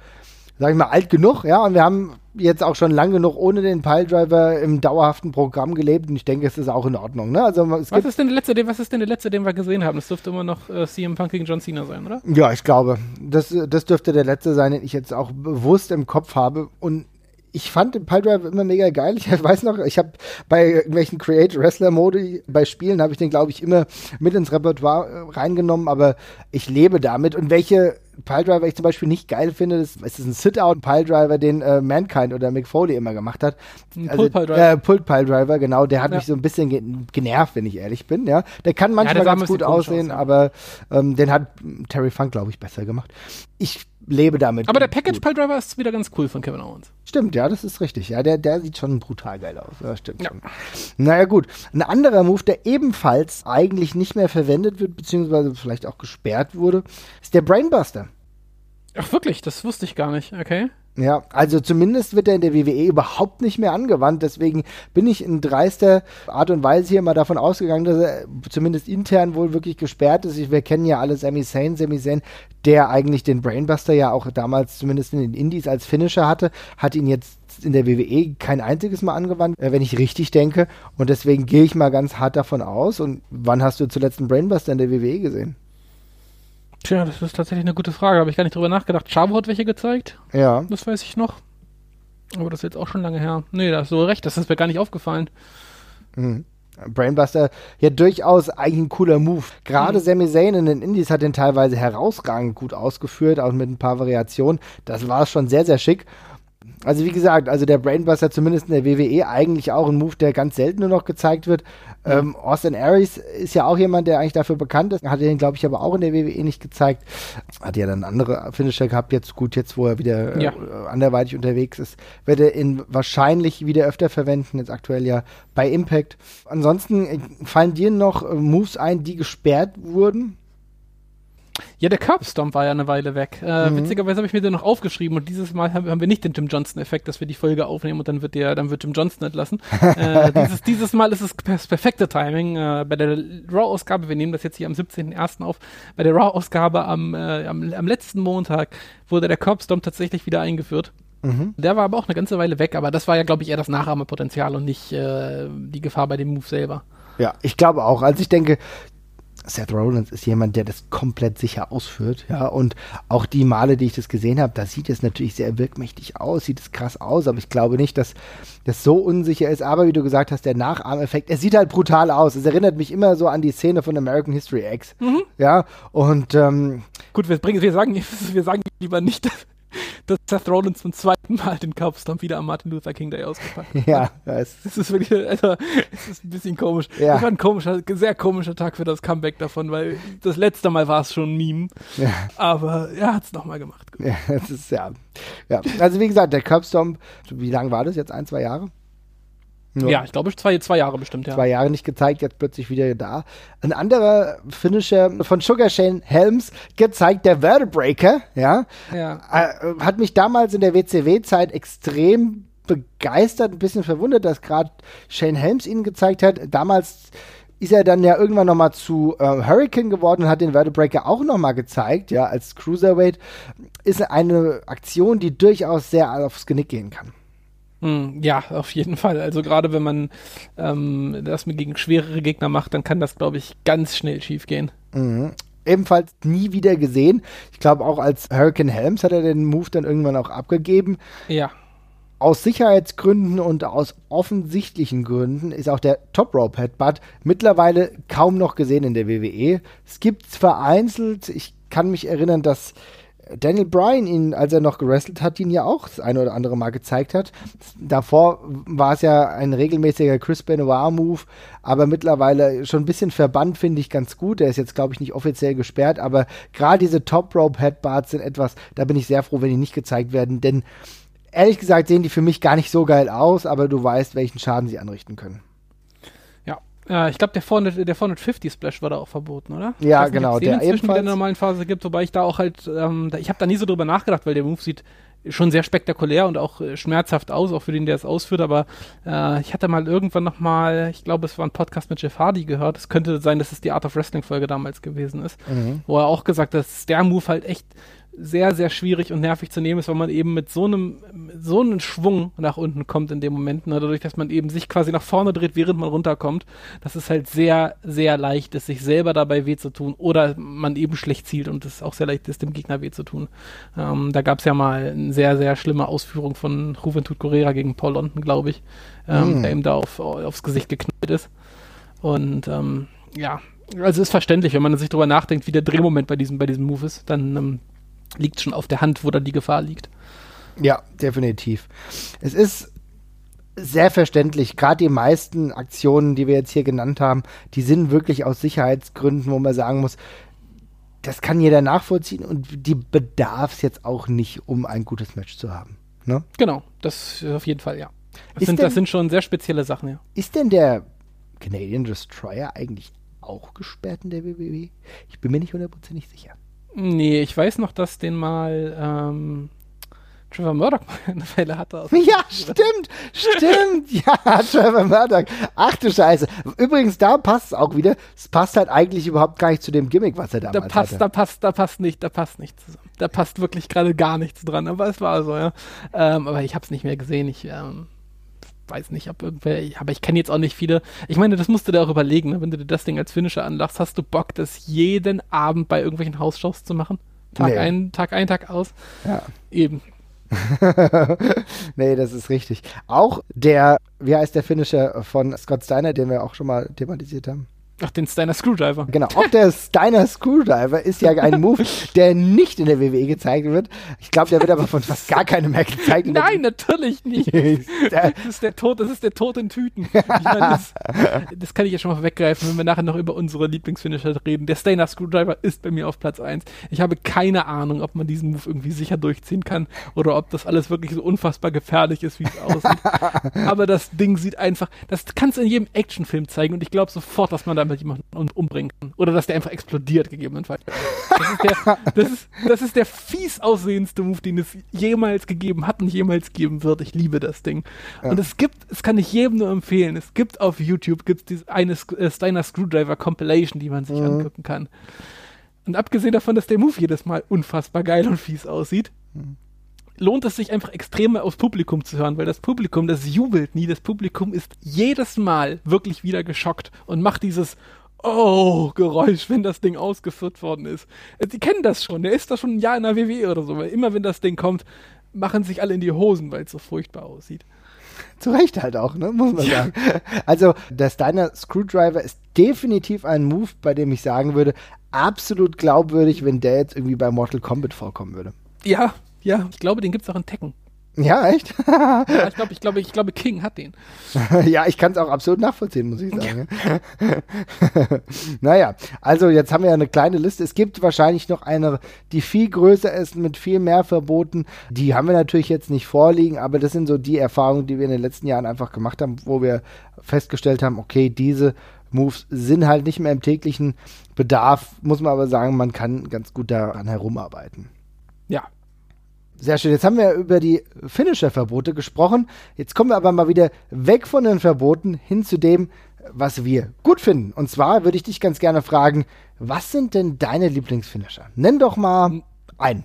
Speaker 2: sag ich mal, alt genug, ja, und wir haben jetzt auch schon lang genug ohne den Piledriver im dauerhaften Programm gelebt und ich denke, es ist auch in Ordnung, ne? Also es
Speaker 3: Was ist denn der letzte, den, was ist denn der letzte, den wir gesehen haben? Das dürfte immer noch äh, CM Punk gegen John Cena sein, oder?
Speaker 2: ja, ich glaube, das, das dürfte der letzte sein, den ich jetzt auch bewusst im Kopf habe und ich fand den Piledriver immer mega geil. Ich weiß noch, ich habe bei irgendwelchen Create Wrestler Modi bei Spielen habe ich den glaube ich immer mit ins Repertoire äh, reingenommen, aber ich lebe damit und welche Piledriver ich zum Beispiel nicht geil finde, das ist ein Sit-Out-Piledriver, den äh, Mankind oder Mick Foley immer gemacht hat.
Speaker 3: Ein Pull-Piledriver.
Speaker 2: Äh, Pull-Piledriver, genau. Der hat
Speaker 3: Ja.
Speaker 2: mich so ein bisschen ge genervt, wenn ich ehrlich bin. Ja, Der kann manchmal
Speaker 3: ein
Speaker 2: ganz gut aussehen,
Speaker 3: aus, ja.
Speaker 2: aber ähm, den hat Terry Funk, glaube ich, besser gemacht. Ich lebe damit.
Speaker 3: Aber der Package. Pile Driver ist wieder ganz cool von Kevin Owens.
Speaker 2: Stimmt, ja, das ist richtig. Ja, der, der sieht schon brutal geil aus. Ja, stimmt
Speaker 3: Ja.
Speaker 2: schon. Naja, gut. Ein anderer Move, der ebenfalls eigentlich nicht mehr verwendet wird, beziehungsweise vielleicht auch gesperrt wurde, ist der Brainbuster.
Speaker 3: Ach wirklich, das wusste ich gar nicht. Okay.
Speaker 2: Ja, also zumindest wird er in der WWE überhaupt nicht mehr angewandt. Deswegen bin ich in dreister Art und Weise hier mal davon ausgegangen, dass er zumindest intern wohl wirklich gesperrt ist. Wir kennen ja alle Sami Zayn, Sami Zayn, der eigentlich den Brainbuster ja auch damals zumindest in den Indies als Finisher hatte, hat ihn jetzt in der WWE kein einziges Mal angewandt, äh, wenn ich richtig denke. Und deswegen gehe ich mal ganz hart davon aus. Und wann hast du zuletzt einen Brainbuster in der WWE gesehen?
Speaker 3: Tja, das ist tatsächlich eine gute Frage. Da habe ich gar nicht drüber nachgedacht. Chavo hat welche gezeigt.
Speaker 2: Ja.
Speaker 3: Das weiß ich noch. Aber das ist jetzt auch schon lange her. Nee, da hast du recht. Das ist mir gar nicht aufgefallen.
Speaker 2: Mhm. Brainbuster, ja durchaus eigentlich ein cooler Move. Gerade
Speaker 3: Mhm.
Speaker 2: Sami Zayn in den Indies hat den teilweise herausragend gut ausgeführt, auch mit ein paar Variationen. Das war schon sehr, sehr schick. Also wie gesagt, also der Brainbuster zumindest in der WWE eigentlich auch ein Move, der ganz selten nur noch gezeigt wird. Ähm, Austin Aries ist ja auch jemand, der eigentlich dafür bekannt ist. Hat er den, glaube ich, aber auch in der WWE nicht gezeigt. Hat ja dann andere Finisher gehabt. Jetzt gut, jetzt wo er wieder äh,
Speaker 3: Ja.
Speaker 2: anderweitig unterwegs ist, wird er ihn wahrscheinlich wieder öfter verwenden. Jetzt aktuell ja bei Impact. Ansonsten äh, fallen dir noch äh, Moves ein, die gesperrt wurden?
Speaker 3: Ja, der Curbstomp war ja eine Weile weg. Äh,
Speaker 2: Mhm.
Speaker 3: Witzigerweise habe ich mir den noch aufgeschrieben und dieses Mal haben, wir nicht den Jim Johnson-Effekt, dass wir die Folge aufnehmen und dann wird der, dann wird Jim Johnson entlassen. äh, dieses, dieses Mal ist es das perfekte Timing. Äh, bei der Raw-Ausgabe, wir nehmen das jetzt hier am 17.01. auf, bei der Raw-Ausgabe am, äh, am, am letzten Montag wurde der Curbstomp tatsächlich wieder eingeführt.
Speaker 2: Mhm.
Speaker 3: Der war aber auch eine ganze Weile weg, aber das war ja, glaube ich, eher das Nachahmerpotenzial und nicht äh, die Gefahr bei dem Move selber.
Speaker 2: Ja, ich glaube auch. Also ich denke, Seth Rollins ist jemand, der das komplett sicher ausführt, ja, und auch die Male, die ich das gesehen habe, da sieht es natürlich sehr wirkmächtig aus, sieht es krass aus, aber ich glaube nicht, dass das so unsicher ist, aber wie du gesagt hast, der Nachahmeffekt, er sieht halt brutal aus, es erinnert mich immer so an die Szene von American History X, ja, und ähm,
Speaker 3: Gut, wir, bringen, wir, sagen, wir sagen lieber nicht, dass Seth Rollins zum zweiten Mal den Curbstomp wieder am Martin Luther King Day ausgepackt hat.
Speaker 2: ja, es
Speaker 3: Das ist wirklich, also, es ist ein bisschen komisch.
Speaker 2: Ja.
Speaker 3: Das war ein komischer, sehr komischer Tag für das Comeback davon, weil das letzte Mal war es schon ein Meme.
Speaker 2: Ja.
Speaker 3: Aber er hat es nochmal gemacht.
Speaker 2: Ja, das ist ja. ja. Also wie gesagt, der Curbstomp, wie lange war das jetzt? Ein, zwei Jahre?
Speaker 3: Ja, ich glaube, zwei, zwei Jahre bestimmt, ja.
Speaker 2: Zwei Jahre nicht gezeigt, jetzt plötzlich wieder da. Ein anderer Finisher von Sugar Shane Helms gezeigt, der Vertebreaker, ja.
Speaker 3: Ja.
Speaker 2: Äh, hat mich damals in der WCW-Zeit extrem begeistert, ein bisschen verwundert, dass gerade Shane Helms ihn gezeigt hat. Damals ist er dann ja irgendwann nochmal zu äh, Hurricane geworden und hat den Vertebreaker auch nochmal gezeigt, ja, als Cruiserweight. Ist eine Aktion, die durchaus sehr aufs Genick gehen kann.
Speaker 3: Hm, ja, auf jeden Fall. Also gerade wenn man ähm, das mit gegen schwerere Gegner macht, dann kann das, glaube ich, ganz schnell schief gehen.
Speaker 2: Mhm. Ebenfalls nie wieder gesehen. Ich glaube, auch als Hurricane Helms hat er den Move dann irgendwann auch abgegeben.
Speaker 3: Ja.
Speaker 2: Aus Sicherheitsgründen und aus offensichtlichen Gründen ist auch der Top Rope Headbutt mittlerweile kaum noch gesehen in der WWE. Es gibt es vereinzelt. Ich kann mich erinnern, dass Daniel Bryan ihn, als er noch gewrestelt hat, ihn ja auch das eine oder andere Mal gezeigt hat. Davor war es ja ein regelmäßiger Chris Benoit-Move, aber mittlerweile schon ein bisschen verbannt, finde ich ganz gut. Der ist jetzt, glaube ich, nicht offiziell gesperrt, aber gerade diese Top-Rope-Headbars sind etwas, da bin ich sehr froh, wenn die nicht gezeigt werden, denn ehrlich gesagt sehen die für mich gar nicht so geil aus, aber du weißt, welchen Schaden sie anrichten können.
Speaker 3: Ja, ich glaube, der 400, der 450 Splash war da auch verboten, oder?
Speaker 2: Ja,
Speaker 3: nicht,
Speaker 2: genau,
Speaker 3: der
Speaker 2: der
Speaker 3: inzwischen wieder in der normalen Phase gibt, wobei ich da auch halt, ähm, da, ich habe da nie so drüber nachgedacht, weil der Move sieht schon sehr spektakulär und auch äh, schmerzhaft aus, auch für den, der es ausführt, aber äh, ich hatte mal irgendwann noch mal, ich glaube, es war ein Podcast mit Jeff Hardy gehört, es könnte sein, dass es die Art of Wrestling Folge damals gewesen ist,
Speaker 2: Mhm.
Speaker 3: wo er auch gesagt hat, dass der Move halt echt sehr, sehr schwierig und nervig zu nehmen ist, weil man eben mit so einem, so einem Schwung nach unten kommt in dem Moment, ne? dadurch, dass man eben sich quasi nach vorne dreht, während man runterkommt, dass es halt sehr, sehr leicht ist, sich selber dabei weh zu tun oder man eben schlecht zielt und es auch sehr leicht ist, dem Gegner weh zu tun. Ähm, da gab es ja mal eine sehr, sehr schlimme Ausführung von Juventud Correa gegen Paul London, glaube ich, ähm,
Speaker 2: Mm.
Speaker 3: der ihm da auf, aufs Gesicht geknallt ist. Und ähm, ja, also ist verständlich, wenn man sich darüber nachdenkt, wie der Drehmoment bei diesem, bei diesem Move ist, dann ähm, liegt schon auf der Hand, wo da die Gefahr liegt.
Speaker 2: Ja, definitiv. Es ist sehr verständlich. Gerade die meisten Aktionen, die wir jetzt hier genannt haben, die sind wirklich aus Sicherheitsgründen, wo man sagen muss, das kann jeder nachvollziehen und die bedarf es jetzt auch nicht, um ein gutes Match zu haben. Ne?
Speaker 3: Genau, das auf jeden Fall, ja. Das sind,
Speaker 2: denn-
Speaker 3: das sind schon sehr spezielle Sachen, ja.
Speaker 2: Ist denn der Canadian Destroyer eigentlich auch gesperrt in der WWE? Ich bin mir nicht hundertprozentig sicher.
Speaker 3: Nee, ich weiß noch, dass den mal ähm, Trevor Murdoch mal eine Fälle hatte. Aus
Speaker 2: Ja, stimmt, stimmt. Ja, Trevor Murdoch. Ach du Scheiße. Übrigens, da passt es auch wieder. Es passt halt eigentlich überhaupt gar nicht zu dem Gimmick, was er
Speaker 3: da
Speaker 2: damals
Speaker 3: passt,
Speaker 2: hatte.
Speaker 3: da passt, da passt nicht, da passt nichts zusammen. Da passt wirklich gerade gar nichts dran, aber es war so, ja. Ähm, aber ich habe es nicht mehr gesehen. Ich ähm, weiß nicht, ob irgendwer, aber ich kenne jetzt auch nicht viele. Ich meine, das musst du dir auch überlegen, ne? wenn du dir das Ding als Finisher anlachst, hast du Bock, das jeden Abend bei irgendwelchen Hausshows zu machen? Tag
Speaker 2: Nee.
Speaker 3: ein, Tag ein, Tag aus.
Speaker 2: Ja.
Speaker 3: Eben.
Speaker 2: nee, das ist richtig. Auch der, wie heißt der Finisher von Scott Steiner, den wir auch schon mal thematisiert haben?
Speaker 3: Ach, den Steiner Screwdriver.
Speaker 2: Genau, auch der Steiner Screwdriver ist ja ein Move, der nicht in der WWE gezeigt wird. Ich glaube, der wird aber von fast gar keinem mehr gezeigt.
Speaker 3: Nein, natürlich nicht. Das ist der Tod, das ist der Tod in Tüten. Ich meine, das, das kann ich jetzt schon mal vorweggreifen, wenn wir nachher noch über unsere Lieblingsfinisher reden. Der Stainer Screwdriver ist bei mir auf Platz 1. Ich habe keine Ahnung, ob man diesen Move irgendwie sicher durchziehen kann oder ob das alles wirklich so unfassbar gefährlich ist, wie es aussieht. Aber das Ding sieht einfach, das kannst du in jedem Actionfilm zeigen und ich glaube sofort, dass man damit jemanden um, umbringen kann. Oder dass der einfach explodiert, gegebenenfalls. Das ist der, das ist, das ist der fies aussehendste Move, den es jemals gegeben hat und jemals geben wird. Ich liebe das Ding. Und es gibt, es kann ich jedem nur empfehlen, es gibt auf YouTube gibt's diese eine äh, Steiner Screwdriver Compilation, die man sich angucken kann. Und abgesehen davon, dass der Move jedes Mal unfassbar geil und fies aussieht, lohnt es sich einfach extrem aufs Publikum zu hören, weil das Publikum, das jubelt nie. Das Publikum ist jedes Mal wirklich wieder geschockt und macht dieses Oh, Geräusch, wenn das Ding ausgeführt worden ist. Äh, Sie kennen das schon, der ist da schon ein Jahr in der WWE oder so, weil immer wenn das Ding kommt, machen sich alle in die Hosen, weil es so furchtbar aussieht.
Speaker 2: Zu Recht halt auch, ne? muss man sagen. Also der Steiner Screwdriver ist definitiv ein Move, bei dem ich sagen würde, absolut glaubwürdig, wenn der jetzt irgendwie bei Mortal Kombat vorkommen würde.
Speaker 3: Ja, ja, ich glaube, den gibt's auch in Tekken.
Speaker 2: Ja, echt?
Speaker 3: Ja, ich glaube, ich glaube, ich glaube, King hat den.
Speaker 2: ja, ich kann es auch absolut nachvollziehen, muss ich sagen. naja, also jetzt haben wir ja eine kleine Liste. Es gibt wahrscheinlich noch eine, die viel größer ist, mit viel mehr Verboten. Die haben wir natürlich jetzt nicht vorliegen, aber das sind so die Erfahrungen, die wir in den letzten Jahren einfach gemacht haben, wo wir festgestellt haben, okay, diese Moves sind halt nicht mehr im täglichen Bedarf, muss man aber sagen, man kann ganz gut daran herumarbeiten. Sehr schön. Jetzt haben wir über die Finisher-Verbote gesprochen. Jetzt kommen wir aber mal wieder weg von den Verboten hin zu dem, was wir gut finden. Und zwar würde ich dich ganz gerne fragen, was sind denn deine Lieblingsfinisher? Nenn doch mal einen.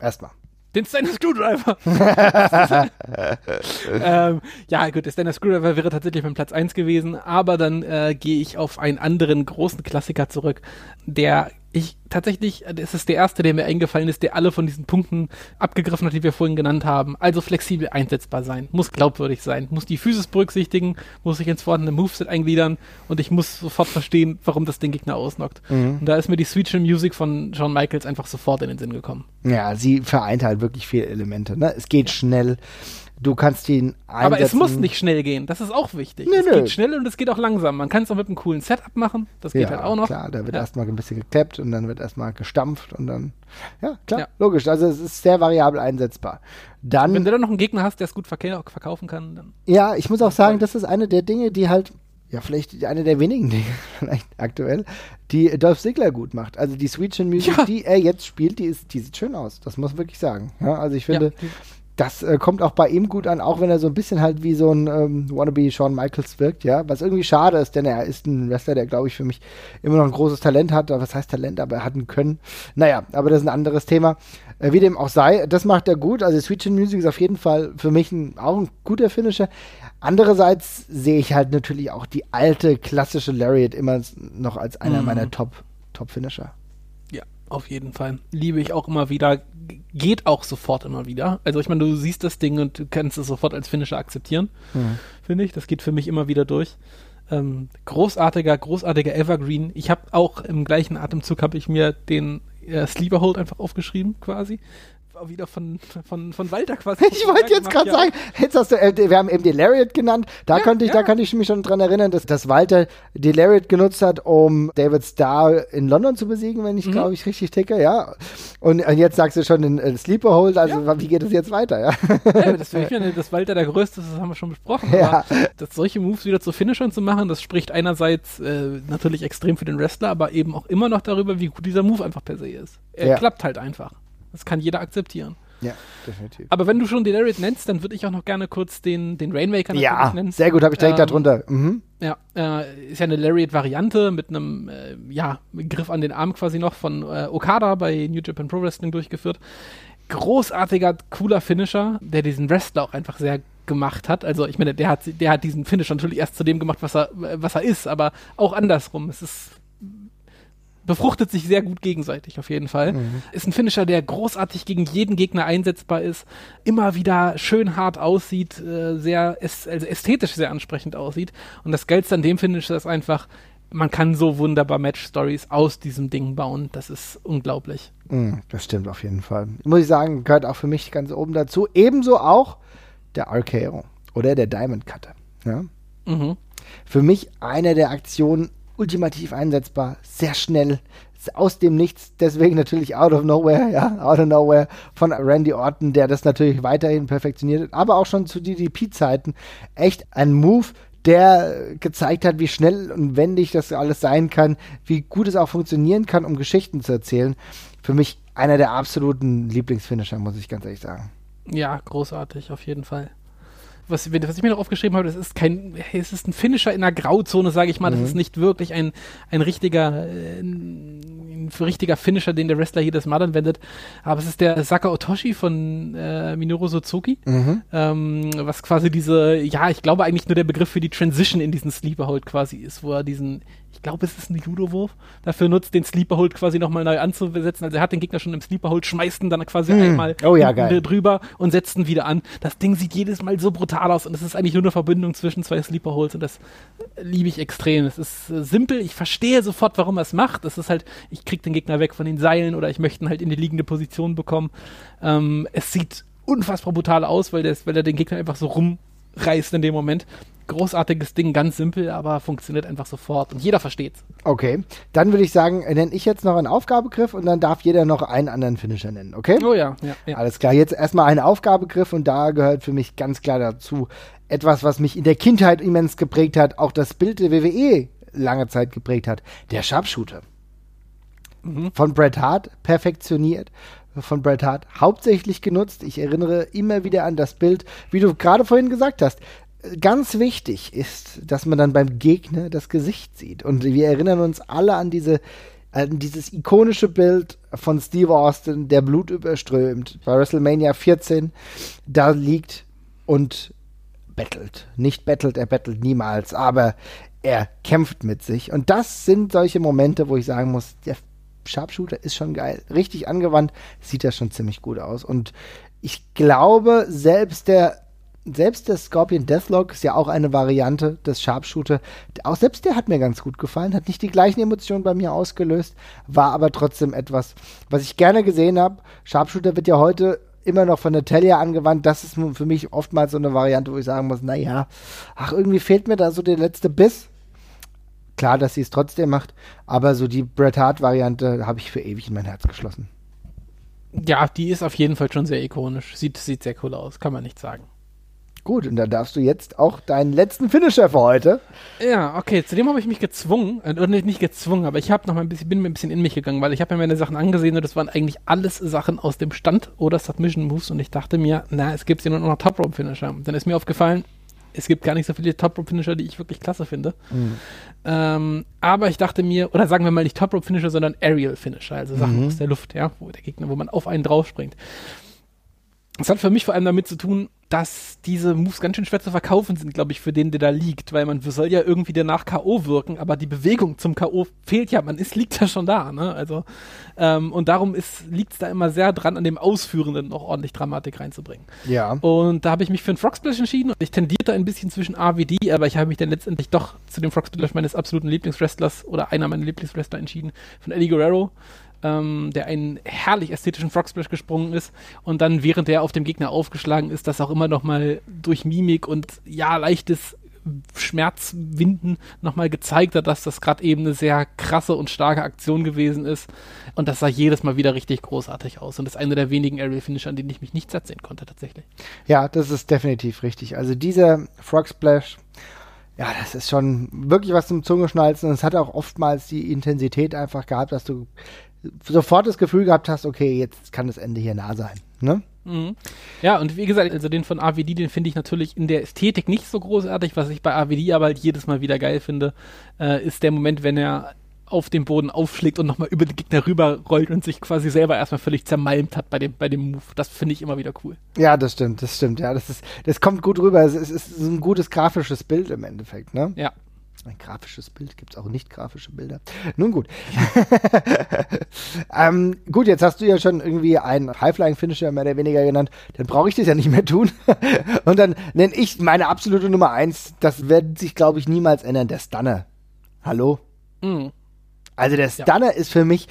Speaker 2: Erstmal.
Speaker 3: Den Steiner Screwdriver. ähm, ja, gut, der Steiner Screwdriver wäre tatsächlich mein Platz 1 gewesen, aber dann äh, gehe ich auf einen anderen großen Klassiker zurück, der ich tatsächlich, es ist der erste, der mir eingefallen ist, der alle von diesen Punkten abgegriffen hat, die wir vorhin genannt haben. Also flexibel einsetzbar sein, muss glaubwürdig sein, muss die Physis berücksichtigen, muss sich ins vorhandene Moveset eingliedern und ich muss sofort verstehen, warum das den Gegner ausnockt. Mhm. Und da ist mir die Sweet Chin Music von Shawn Michaels einfach sofort in den Sinn gekommen.
Speaker 2: Ja, sie vereint halt wirklich viele Elemente. Ne? Es geht schnell, Du kannst ihn
Speaker 3: einsetzen. Aber es muss nicht schnell gehen, das ist auch wichtig. Nö, es nö. geht schnell und es geht auch langsam. Man kann es auch mit einem coolen Setup machen, das geht ja, halt auch noch.
Speaker 2: klar, da wird ja. erstmal ein bisschen geklappt und dann wird erstmal gestampft und dann, ja, klar, ja. logisch. Also es ist sehr variabel einsetzbar. Dann,
Speaker 3: Wenn du dann noch einen Gegner hast, der es gut verkaufen kann, dann.
Speaker 2: Ja, ich muss auch sagen, das ist eine der Dinge, die halt ja, vielleicht eine der wenigen Dinge, vielleicht aktuell, die Dolph Ziggler gut macht. Also die Sweet Chin Music, ja. die er jetzt spielt, die ist, die sieht schön aus. Das muss man wirklich sagen. Ja, also ich finde, ja das äh, kommt auch bei ihm gut an, auch wenn er so ein bisschen halt wie so ein ähm, Wannabe Shawn Michaels wirkt, ja. Was irgendwie schade ist, denn er ist ein Wrestler, der, glaube ich, für mich immer noch ein großes Talent hat. Was heißt Talent, aber er hat ein Können. Naja, aber das ist ein anderes Thema. Äh, wie dem auch sei, das macht er gut. Also Sweet Chin Music ist auf jeden Fall für mich ein, auch ein guter Finisher. Andererseits sehe ich halt natürlich auch die alte, klassische Lariat immer noch als einer mhm. meiner Top, Top-Finisher.
Speaker 3: Auf jeden Fall. Liebe ich auch immer wieder geht auch sofort immer wieder. Also ich meine, du siehst das Ding und du kannst es sofort als Finisher akzeptieren, mhm. finde ich. Das geht für mich immer wieder durch. Ähm, großartiger, großartiger Evergreen. Ich habe auch im gleichen Atemzug habe ich mir den äh, Sleeper Hold einfach aufgeschrieben, quasi wieder von, von, von Walter quasi.
Speaker 2: Ich wollte jetzt gerade sagen, jetzt hast du, äh, wir haben eben die Lariat genannt. Da ja, konnte ich, ja. da kann ich mich schon dran erinnern, dass, dass Walter die Lariat genutzt hat, um David Starr in London zu besiegen, wenn ich, mhm. glaube ich, richtig ticke, ja. Und, und, jetzt sagst du schon den äh, Sleeper Hold, also ja. wie geht es jetzt weiter, ja?
Speaker 3: ja das, ich finde, dass Walter der Größte ist, das haben wir schon besprochen. Ja. dass solche Moves wieder zu Finishern zu machen, das spricht einerseits äh, natürlich extrem für den Wrestler, aber eben auch immer noch darüber, wie gut dieser Move einfach per se ist. Er klappt halt einfach. Das kann jeder akzeptieren.
Speaker 2: Ja, definitiv.
Speaker 3: Aber wenn du schon den Lariat nennst, dann würde ich auch noch gerne kurz den, den Rainmaker
Speaker 2: ja, nennen. sehr gut, habe ich direkt ähm, darunter. Mhm.
Speaker 3: Ja, äh, ist ja eine Lariat-Variante mit einem äh, ja, Griff an den Arm quasi noch von äh, Okada bei New Japan Pro Wrestling durchgeführt. Großartiger, cooler Finisher, der diesen Wrestler auch einfach sehr gemacht hat. Also ich meine, der hat, der hat diesen Finisher natürlich erst zu dem gemacht, was er, was er ist, aber auch andersrum. Es ist befruchtet sich sehr gut gegenseitig auf jeden Fall. Mhm. Ist ein Finisher, der großartig gegen jeden Gegner einsetzbar ist, immer wieder schön hart aussieht, äh, sehr also ästhetisch sehr ansprechend aussieht. Und das Geilste an dem Finisher ist einfach, man kann so wunderbar Match-Stories aus diesem Ding bauen. Das ist unglaublich.
Speaker 2: Mhm, das stimmt auf jeden Fall. Muss ich sagen, gehört auch für mich ganz oben dazu. Ebenso auch der RKO oder der Diamond Cutter. Ja? Mhm. Für mich eine der Aktionen ultimativ einsetzbar, sehr schnell, aus dem Nichts, deswegen natürlich out of nowhere, ja, out of nowhere von Randy Orton, der das natürlich weiterhin perfektioniert hat, aber auch schon zu DDP-Zeiten echt ein Move, der gezeigt hat, wie schnell und wendig das alles sein kann, wie gut es auch funktionieren kann, um Geschichten zu erzählen. Für mich einer der absoluten Lieblingsfinisher, muss ich ganz ehrlich sagen.
Speaker 3: Ja, großartig, auf jeden Fall was, was ich mir noch aufgeschrieben habe, das ist kein, es ist ein Finisher in einer Grauzone, sage ich mal. Mhm. Das ist nicht wirklich ein, ein richtiger, äh, ein richtiger Finisher, den der Wrestler jedes Mal anwendet. Aber es ist der Saka Otoshi von äh, Minoru Suzuki, mhm. ähm, was quasi diese, ja, ich glaube eigentlich nur der Begriff für die Transition in diesen Sleeper Hold quasi ist, wo er diesen ich glaube, es ist ein Judo-Wurf, dafür nutzt, den Sleeper-Hold quasi nochmal neu anzusetzen. Also er hat den Gegner schon im Sleeper-Hold, schmeißt ihn dann quasi mm. einmal
Speaker 2: oh, ja,
Speaker 3: drüber und setzt ihn wieder an. Das Ding sieht jedes Mal so brutal aus und es ist eigentlich nur eine Verbindung zwischen zwei Sleeper-Holds und das liebe ich extrem. Es ist äh, simpel, ich verstehe sofort, warum er es macht. Es ist halt, ich krieg den Gegner weg von den Seilen oder ich möchte ihn halt in die liegende Position bekommen. Ähm, es sieht unfassbar brutal aus, weil, der, weil er den Gegner einfach so rumreißt in dem Moment großartiges Ding, ganz simpel, aber funktioniert einfach sofort und jeder versteht's.
Speaker 2: Okay, dann würde ich sagen, nenne ich jetzt noch einen Aufgabegriff und dann darf jeder noch einen anderen Finisher nennen, okay?
Speaker 3: Oh ja, ja,
Speaker 2: ja. Alles klar, jetzt erstmal einen Aufgabegriff und da gehört für mich ganz klar dazu etwas, was mich in der Kindheit immens geprägt hat, auch das Bild der WWE lange Zeit geprägt hat, der Sharpshooter. Mhm. Von Bret Hart perfektioniert, von Bret Hart hauptsächlich genutzt. Ich erinnere immer wieder an das Bild, wie du gerade vorhin gesagt hast ganz wichtig ist, dass man dann beim Gegner das Gesicht sieht. Und wir erinnern uns alle an diese dieses ikonische Bild von Steve Austin, der Blut überströmt, bei WrestleMania 14, da liegt und bettelt. Nicht bettelt, er bettelt niemals, aber er kämpft mit sich. Und das sind solche Momente, wo ich sagen muss, der Sharpshooter ist schon geil. Richtig angewandt sieht das schon ziemlich gut aus. Und ich glaube, selbst der selbst der Scorpion Deathlock ist ja auch eine Variante des Sharpshooter. Auch selbst der hat mir ganz gut gefallen, hat nicht die gleichen Emotionen bei mir ausgelöst, war aber trotzdem etwas, was ich gerne gesehen habe. Sharpshooter wird ja heute immer noch von der Talia angewandt. Das ist für mich oftmals so eine Variante, wo ich sagen muss, naja, ach, irgendwie fehlt mir da so der letzte Biss. Klar, dass sie es trotzdem macht, aber so die Bret Hart-Variante habe ich für ewig in mein Herz geschlossen.
Speaker 3: Ja, die ist auf jeden Fall schon sehr ikonisch. Sieht, sieht sehr cool aus, kann man nicht sagen.
Speaker 2: Gut, und dann darfst du jetzt auch deinen letzten Finisher für heute.
Speaker 3: Ja, okay, zudem habe ich mich gezwungen, äh, oder nicht gezwungen, aber ich habe noch mal ein bisschen, bin mir ein bisschen in mich gegangen, weil ich habe mir meine Sachen angesehen und das waren eigentlich alles Sachen aus dem Stand oder Submission Moves und ich dachte mir, na, es gibt ja nur noch Top Rope Finisher. Dann ist mir aufgefallen, es gibt gar nicht so viele Top Rope Finisher, die ich wirklich klasse finde. Mhm. Ähm, aber ich dachte mir, oder sagen wir mal nicht Top Rope Finisher, sondern Aerial Finisher, also Sachen mhm. aus der Luft, ja, wo der Gegner, wo man auf einen drauf springt. Das hat für mich vor allem damit zu tun, dass diese Moves ganz schön schwer zu verkaufen sind, glaube ich, für den, der da liegt, weil man soll ja irgendwie danach K.O. wirken, aber die Bewegung zum K.O. fehlt ja, man ist, liegt ja schon da, ne? Also, ähm, und darum liegt es da immer sehr dran, an dem Ausführenden noch ordentlich Dramatik reinzubringen.
Speaker 2: Ja.
Speaker 3: Und da habe ich mich für einen Frog Splash entschieden und ich tendierte ein bisschen zwischen A wie D, aber ich habe mich dann letztendlich doch zu dem Frog Splash meines absoluten Lieblingswrestlers oder einer meiner Lieblingswrestler entschieden, von Eddie Guerrero ähm, der einen herrlich ästhetischen Frog Splash gesprungen ist und dann, während er auf dem Gegner aufgeschlagen ist, das auch immer noch mal durch Mimik und ja, leichtes Schmerzwinden nochmal gezeigt hat, dass das gerade eben eine sehr krasse und starke Aktion gewesen ist. Und das sah jedes Mal wieder richtig großartig aus. Und das ist einer der wenigen Aerial Finisher, an denen ich mich nicht satt sehen konnte, tatsächlich.
Speaker 2: Ja, das ist definitiv richtig. Also dieser Frog Splash, ja, das ist schon wirklich was zum Zungeschnalzen. Und es hat auch oftmals die Intensität einfach gehabt, dass du sofort das Gefühl gehabt hast, okay, jetzt kann das Ende hier nah sein. Ne?
Speaker 3: Mhm. Ja, und wie gesagt, also den von AWD, den finde ich natürlich in der Ästhetik nicht so großartig. Was ich bei AWD aber halt jedes Mal wieder geil finde, äh, ist der Moment, wenn er auf dem Boden aufschlägt und nochmal über den Gegner rüberrollt und sich quasi selber erstmal völlig zermalmt hat bei dem, bei dem Move. Das finde ich immer wieder cool.
Speaker 2: Ja, das stimmt, das stimmt. Ja, das ist, das kommt gut rüber. Es ist, es ist ein gutes grafisches Bild im Endeffekt, ne?
Speaker 3: Ja.
Speaker 2: Ein grafisches Bild, gibt es auch nicht grafische Bilder. Nun gut. ähm, gut, jetzt hast du ja schon irgendwie einen Highflying-Finisher mehr oder weniger genannt. Dann brauche ich das ja nicht mehr tun. Und dann nenne ich meine absolute Nummer eins. Das wird sich, glaube ich, niemals ändern. Der Stunner. Hallo? Mhm. Also der Stunner ja. ist für mich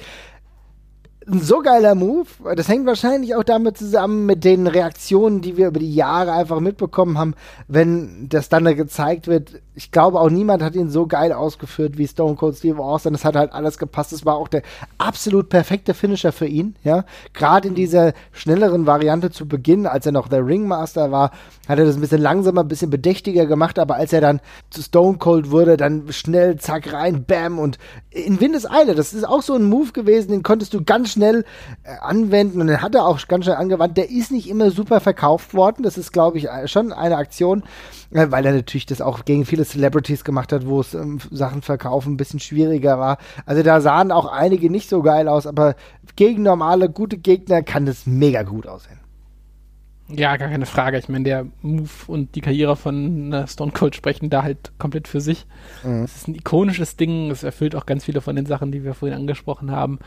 Speaker 2: ein so geiler Move. Das hängt wahrscheinlich auch damit zusammen mit den Reaktionen, die wir über die Jahre einfach mitbekommen haben, wenn der Stunner gezeigt wird. Ich glaube auch niemand hat ihn so geil ausgeführt wie Stone Cold Steve Austin. Das hat halt alles gepasst. Das war auch der absolut perfekte Finisher für ihn, ja. Gerade in dieser schnelleren Variante zu Beginn, als er noch der Ringmaster war, hat er das ein bisschen langsamer, ein bisschen bedächtiger gemacht, aber als er dann zu Stone Cold wurde, dann schnell, zack, rein, bam und in Windeseile. Das ist auch so ein Move gewesen, den konntest du ganz schnell äh, anwenden und den hat er auch ganz schnell angewandt. Der ist nicht immer super verkauft worden. Das ist, glaube ich, schon eine Aktion, äh, weil er natürlich das auch gegen viele Celebrities gemacht hat, wo es ähm, Sachen verkaufen ein bisschen schwieriger war. Also da sahen auch einige nicht so geil aus, aber gegen normale, gute Gegner kann das mega gut aussehen.
Speaker 3: Ja, gar keine Frage. Ich meine, der Move und die Karriere von äh, Stone Cold sprechen da halt komplett für sich. Mhm. Es ist ein ikonisches Ding. Es erfüllt auch ganz viele von den Sachen, die wir vorhin angesprochen haben.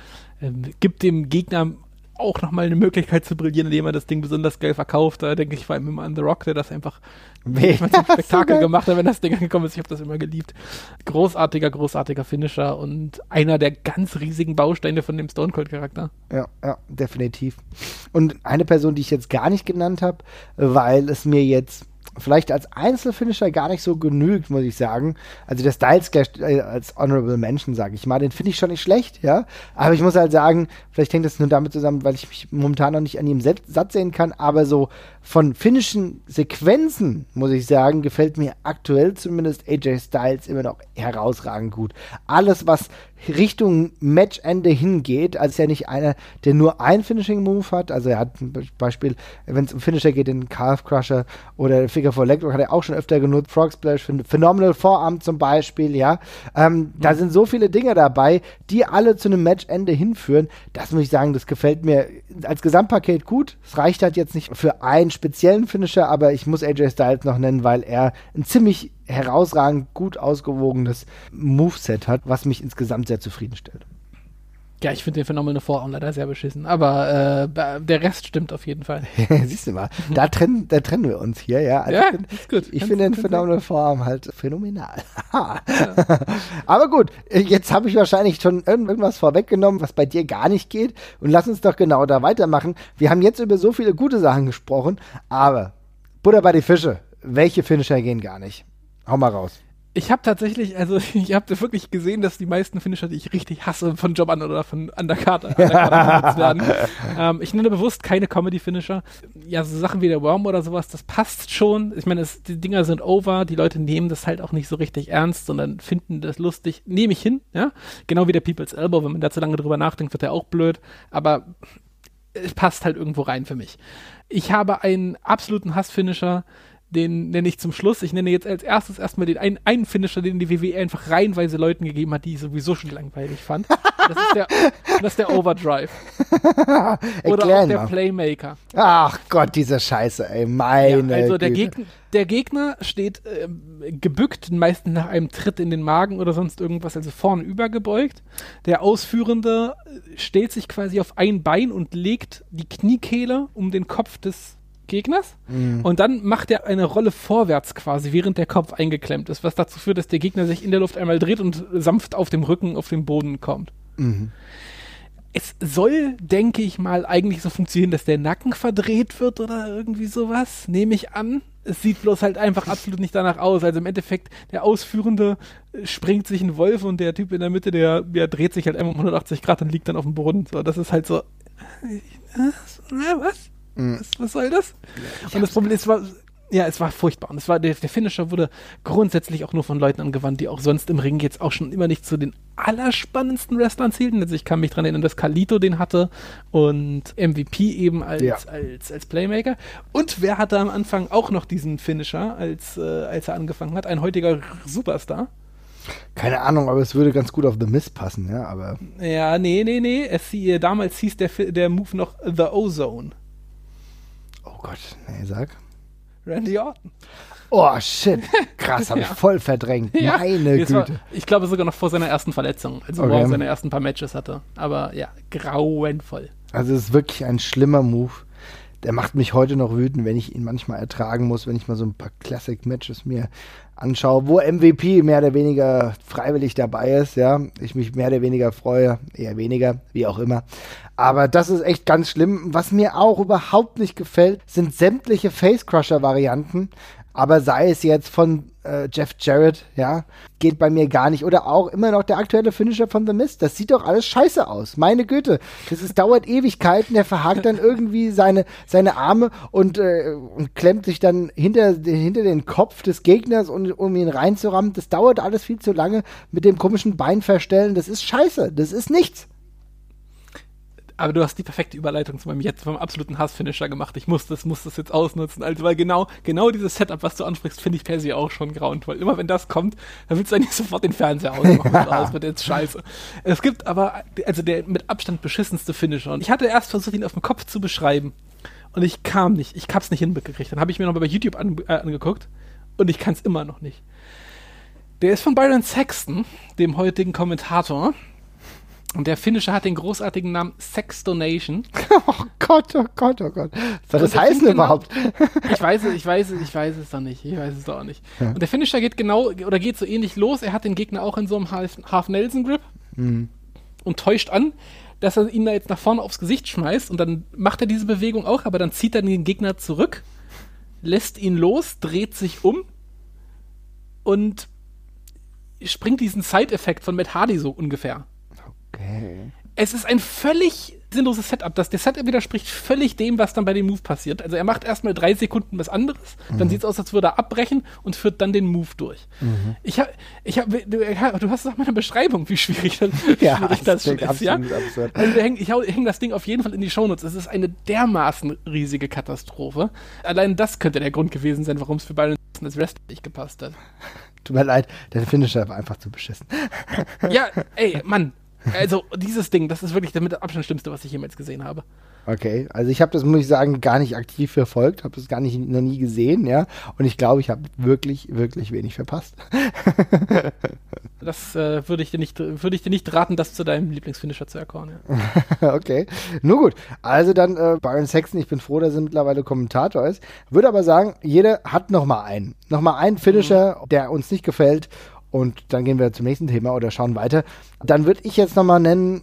Speaker 3: Ähm, gibt dem Gegner auch nochmal eine Möglichkeit zu brillieren, indem er das Ding besonders geil verkauft. Da denke ich vor allem immer an The Rock, der das einfach zum Spektakel so gemacht hat, wenn das Ding angekommen ist. Ich habe das immer geliebt. Großartiger, großartiger Finisher und einer der ganz riesigen Bausteine von dem Stone Cold Charakter.
Speaker 2: Ja, ja, definitiv. Und eine Person, die ich jetzt gar nicht genannt habe, weil es mir jetzt vielleicht als Einzelfinisher gar nicht so genügt, muss ich sagen. Also der Styles äh, als Honorable Mention, sage ich mal, den finde ich schon nicht schlecht, ja. Aber ich muss halt sagen, vielleicht hängt das nur damit zusammen, weil ich mich momentan noch nicht an ihm satt sehen kann, aber so von finnischen Sequenzen, muss ich sagen, gefällt mir aktuell zumindest AJ Styles immer noch herausragend gut. Alles, was Richtung Matchende hingeht, also ist ja nicht einer, der nur ein Finishing Move hat, also er hat zum Beispiel, wenn es um Finisher geht, den Calf Crusher oder Figure for Leg hat er auch schon öfter genutzt, Frog Splash, Phenomenal Vorarm zum Beispiel, ja. Ähm, mhm. Da sind so viele Dinge dabei, die alle zu einem Matchende hinführen. Das muss ich sagen, das gefällt mir als Gesamtpaket gut. Es reicht halt jetzt nicht für einen speziellen Finisher, aber ich muss AJ Styles noch nennen, weil er ein ziemlich herausragend gut ausgewogenes Moveset hat, was mich insgesamt sehr zufriedenstellt.
Speaker 3: Ja, ich finde den Phänomenal Vorarm leider sehr beschissen, aber äh, der Rest stimmt auf jeden Fall.
Speaker 2: Siehst du mal, da trennen, da trennen wir uns hier, ja. Also
Speaker 3: Ja,
Speaker 2: ich find-
Speaker 3: ist gut.
Speaker 2: Ich finde den Phenomenal Vorarm halt phänomenal. Aber gut, jetzt habe ich wahrscheinlich schon irgend- irgendwas vorweggenommen, was bei dir gar nicht geht. Und lass uns doch genau da weitermachen. Wir haben jetzt über so viele gute Sachen gesprochen, aber Butter bei die Fische. Welche Finisher gehen gar nicht? Hau mal raus.
Speaker 3: Ich habe tatsächlich, also ich habe wirklich gesehen, dass die meisten Finisher, die ich richtig hasse, von Job an oder von Undercard, Undercard benutzt werden. Ähm, ich nenne bewusst keine Comedy-Finisher. Ja, so Sachen wie der Worm oder sowas, das passt schon. Ich meine, die Dinger sind over, die Leute nehmen das halt auch nicht so richtig ernst, sondern finden das lustig. Nehme ich hin, ja. Genau wie der People's Elbow, wenn man da zu lange drüber nachdenkt, wird der auch blöd. Aber es passt halt irgendwo rein für mich. Ich habe einen absoluten Hassfinisher, den nenne ich zum Schluss. Ich nenne jetzt als erstes erstmal den einen, einen Finisher, den die WWE einfach reihenweise Leuten gegeben hat, die ich sowieso schon langweilig fand. Das ist der, das ist der Overdrive. Oder
Speaker 2: Erklär
Speaker 3: auch der
Speaker 2: mal.
Speaker 3: Playmaker.
Speaker 2: Ach Gott, diese Scheiße, ey. Meine
Speaker 3: Ja, also der,
Speaker 2: Güte.
Speaker 3: Gegner, der Gegner steht ähm, gebückt, meistens nach einem Tritt in den Magen oder sonst irgendwas, also vorne übergebeugt. Der Ausführende äh, stellt sich quasi auf ein Bein und legt die Kniekehle um den Kopf des Gegners. Und dann macht er eine Rolle vorwärts quasi, während der Kopf eingeklemmt ist, was dazu führt, dass der Gegner sich in der Luft einmal dreht und sanft auf dem Rücken auf den Boden kommt. Es soll, denke ich mal, eigentlich so funktionieren, dass der Nacken verdreht wird oder irgendwie sowas, nehme ich an. Es sieht bloß halt einfach absolut nicht danach aus. Also im Endeffekt, der Ausführende äh, springt sich ein Wolf und der Typ in der Mitte, der, der dreht sich halt einfach um 180 Grad und liegt dann auf dem Boden. So, das ist halt so. Äh, äh, was? Was, was soll das? Und das Problem ist, es war, ja, es war furchtbar. Und es war, der, der Finisher wurde grundsätzlich auch nur von Leuten angewandt, die auch sonst im Ring jetzt auch schon immer nicht zu den allerspannendsten Wrestlern zählten. Also ich kann mich dran erinnern, dass Carlito den hatte und MVP eben als,
Speaker 2: Ja.
Speaker 3: als, als Playmaker. Und wer hatte am Anfang auch noch diesen Finisher, als, äh, als er angefangen hat? Ein heutiger Superstar.
Speaker 2: Keine Ahnung, aber es würde ganz gut auf The Miss passen, ja, aber.
Speaker 3: Ja, nee, nee, nee. Es, damals hieß der, der Move noch The Ozone.
Speaker 2: Oh Gott, nee, sag.
Speaker 3: Randy Orton.
Speaker 2: Oh shit, krass, habe ich
Speaker 3: Ja.
Speaker 2: voll verdrängt. Meine
Speaker 3: Das war,
Speaker 2: Güte.
Speaker 3: ich glaube sogar noch vor seiner ersten Verletzung, also wo
Speaker 2: Okay.
Speaker 3: er seine ersten paar Matches hatte. Aber ja, grauenvoll.
Speaker 2: Also es ist wirklich ein schlimmer Move. Der macht mich heute noch wütend, wenn ich ihn manchmal ertragen muss, wenn ich mal so ein paar Classic-Matches mir anschaue, wo MVP mehr oder weniger freiwillig dabei ist, ja. Ich mich mehr oder weniger freue, eher weniger, wie auch immer. Aber das ist echt ganz schlimm. Was mir auch überhaupt nicht gefällt, sind sämtliche Face-Crusher-Varianten. Aber sei es jetzt von äh, Jeff Jarrett, ja, geht bei mir gar nicht. Oder auch immer noch der aktuelle Finisher von The Mist. Das sieht doch alles scheiße aus. Meine Güte. Das ist, dauert Ewigkeiten. Der verhakt dann irgendwie seine, seine Arme und, äh, und klemmt sich dann hinter, hinter den Kopf des Gegners, um, um ihn reinzurammen. Das dauert alles viel zu lange mit dem komischen Bein verstellen. Das ist scheiße. Das ist nichts.
Speaker 3: Aber du hast die perfekte Überleitung zu meinem jetzt vom absoluten Hassfinisher gemacht. Ich muss das, muss das jetzt ausnutzen. Also, weil genau, genau dieses Setup, was du ansprichst, finde ich per se auch schon grauenvoll. Immer wenn das kommt, dann willst du eigentlich sofort den Fernseher ausmachen. Das wird jetzt scheiße. Es gibt aber, also der mit Abstand beschissenste Finisher. Und ich hatte erst versucht, ihn auf dem Kopf zu beschreiben. Und ich kam nicht. Ich hab's nicht hinbekriegt. Dann habe ich mir nochmal bei YouTube an, äh, angeguckt. Und ich kann es immer noch nicht. Der ist von Byron Sexton, dem heutigen Kommentator. Und der Finisher hat den großartigen Namen Sex Donation.
Speaker 2: Oh Gott, oh Gott, oh Gott. Was soll das heißen
Speaker 3: genau-
Speaker 2: überhaupt?
Speaker 3: Ich weiß es, ich weiß es, ich weiß es doch nicht. Ich weiß es doch nicht. Und der Finisher geht genau, oder geht so ähnlich los. Er hat den Gegner auch in so einem Half- Half-Nelson-Grip und täuscht an, dass er ihn da jetzt nach vorne aufs Gesicht schmeißt. Und dann macht er diese Bewegung auch, aber dann zieht er den Gegner zurück, lässt ihn los, dreht sich um und springt diesen Side-Effekt von Matt Hardy so ungefähr.
Speaker 2: Okay.
Speaker 3: Es ist ein völlig sinnloses Setup. Das, der Setup widerspricht völlig dem, was dann bei dem Move passiert. Also er macht erstmal drei Sekunden was anderes, dann sieht es aus, als würde er abbrechen und führt dann den Move durch. Ich habe, ich hab, du, du hast doch mal eine Beschreibung, wie schwierig das, wie
Speaker 2: Ja,
Speaker 3: schwierig das schon ist, ja?
Speaker 2: absurd.
Speaker 3: Also wir hängen, ich hau- häng das Ding auf jeden Fall in die Shownotes. Es ist eine dermaßen riesige Katastrophe. Allein das könnte der Grund gewesen sein, warum es für Byron als Wrestler nicht gepasst hat.
Speaker 2: Tut mir leid, der Finisher war einfach zu beschissen.
Speaker 3: Ja, ey, Mann. Also dieses Ding, das ist wirklich der mit Abstand schlimmste, was ich jemals gesehen habe.
Speaker 2: Okay, also ich habe das, muss ich sagen, gar nicht aktiv verfolgt, habe das gar nicht noch nie gesehen, ja. Und ich glaube, ich habe wirklich, wirklich wenig verpasst.
Speaker 3: Das das äh, würde ich dir nicht, würde ich dir nicht raten, das zu deinem Lieblingsfinisher zu erkoren.
Speaker 2: Ja. okay, nur gut. Also dann äh, Byron Saxon, ich bin froh, dass er mittlerweile Kommentator ist. Würde aber sagen, jeder hat noch mal einen, noch mal einen Finisher, mhm. der uns nicht gefällt. Und dann gehen wir zum nächsten Thema oder schauen weiter. Dann würde ich jetzt noch mal nennen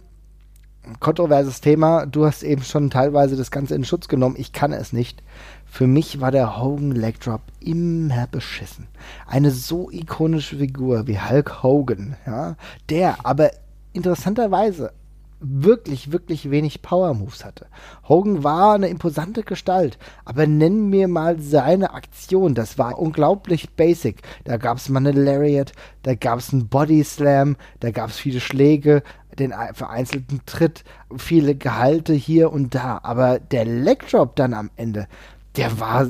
Speaker 2: kontroverses Thema. Du hast eben schon teilweise das Ganze in Schutz genommen. Ich kann es nicht. Für mich war der Hogan Leg Drop immer beschissen. Eine so ikonische Figur wie Hulk Hogan, ja, der aber interessanterweise wirklich, wirklich wenig Power Moves hatte. Hogan war eine imposante Gestalt, aber nenn mir mal seine Aktion. Das war unglaublich basic. Da gab es mal eine Lariat, da gab es einen Body Slam, da gab es viele Schläge, den vereinzelten Tritt, viele Gehalte hier und da. Aber der Leg Drop dann am Ende, der war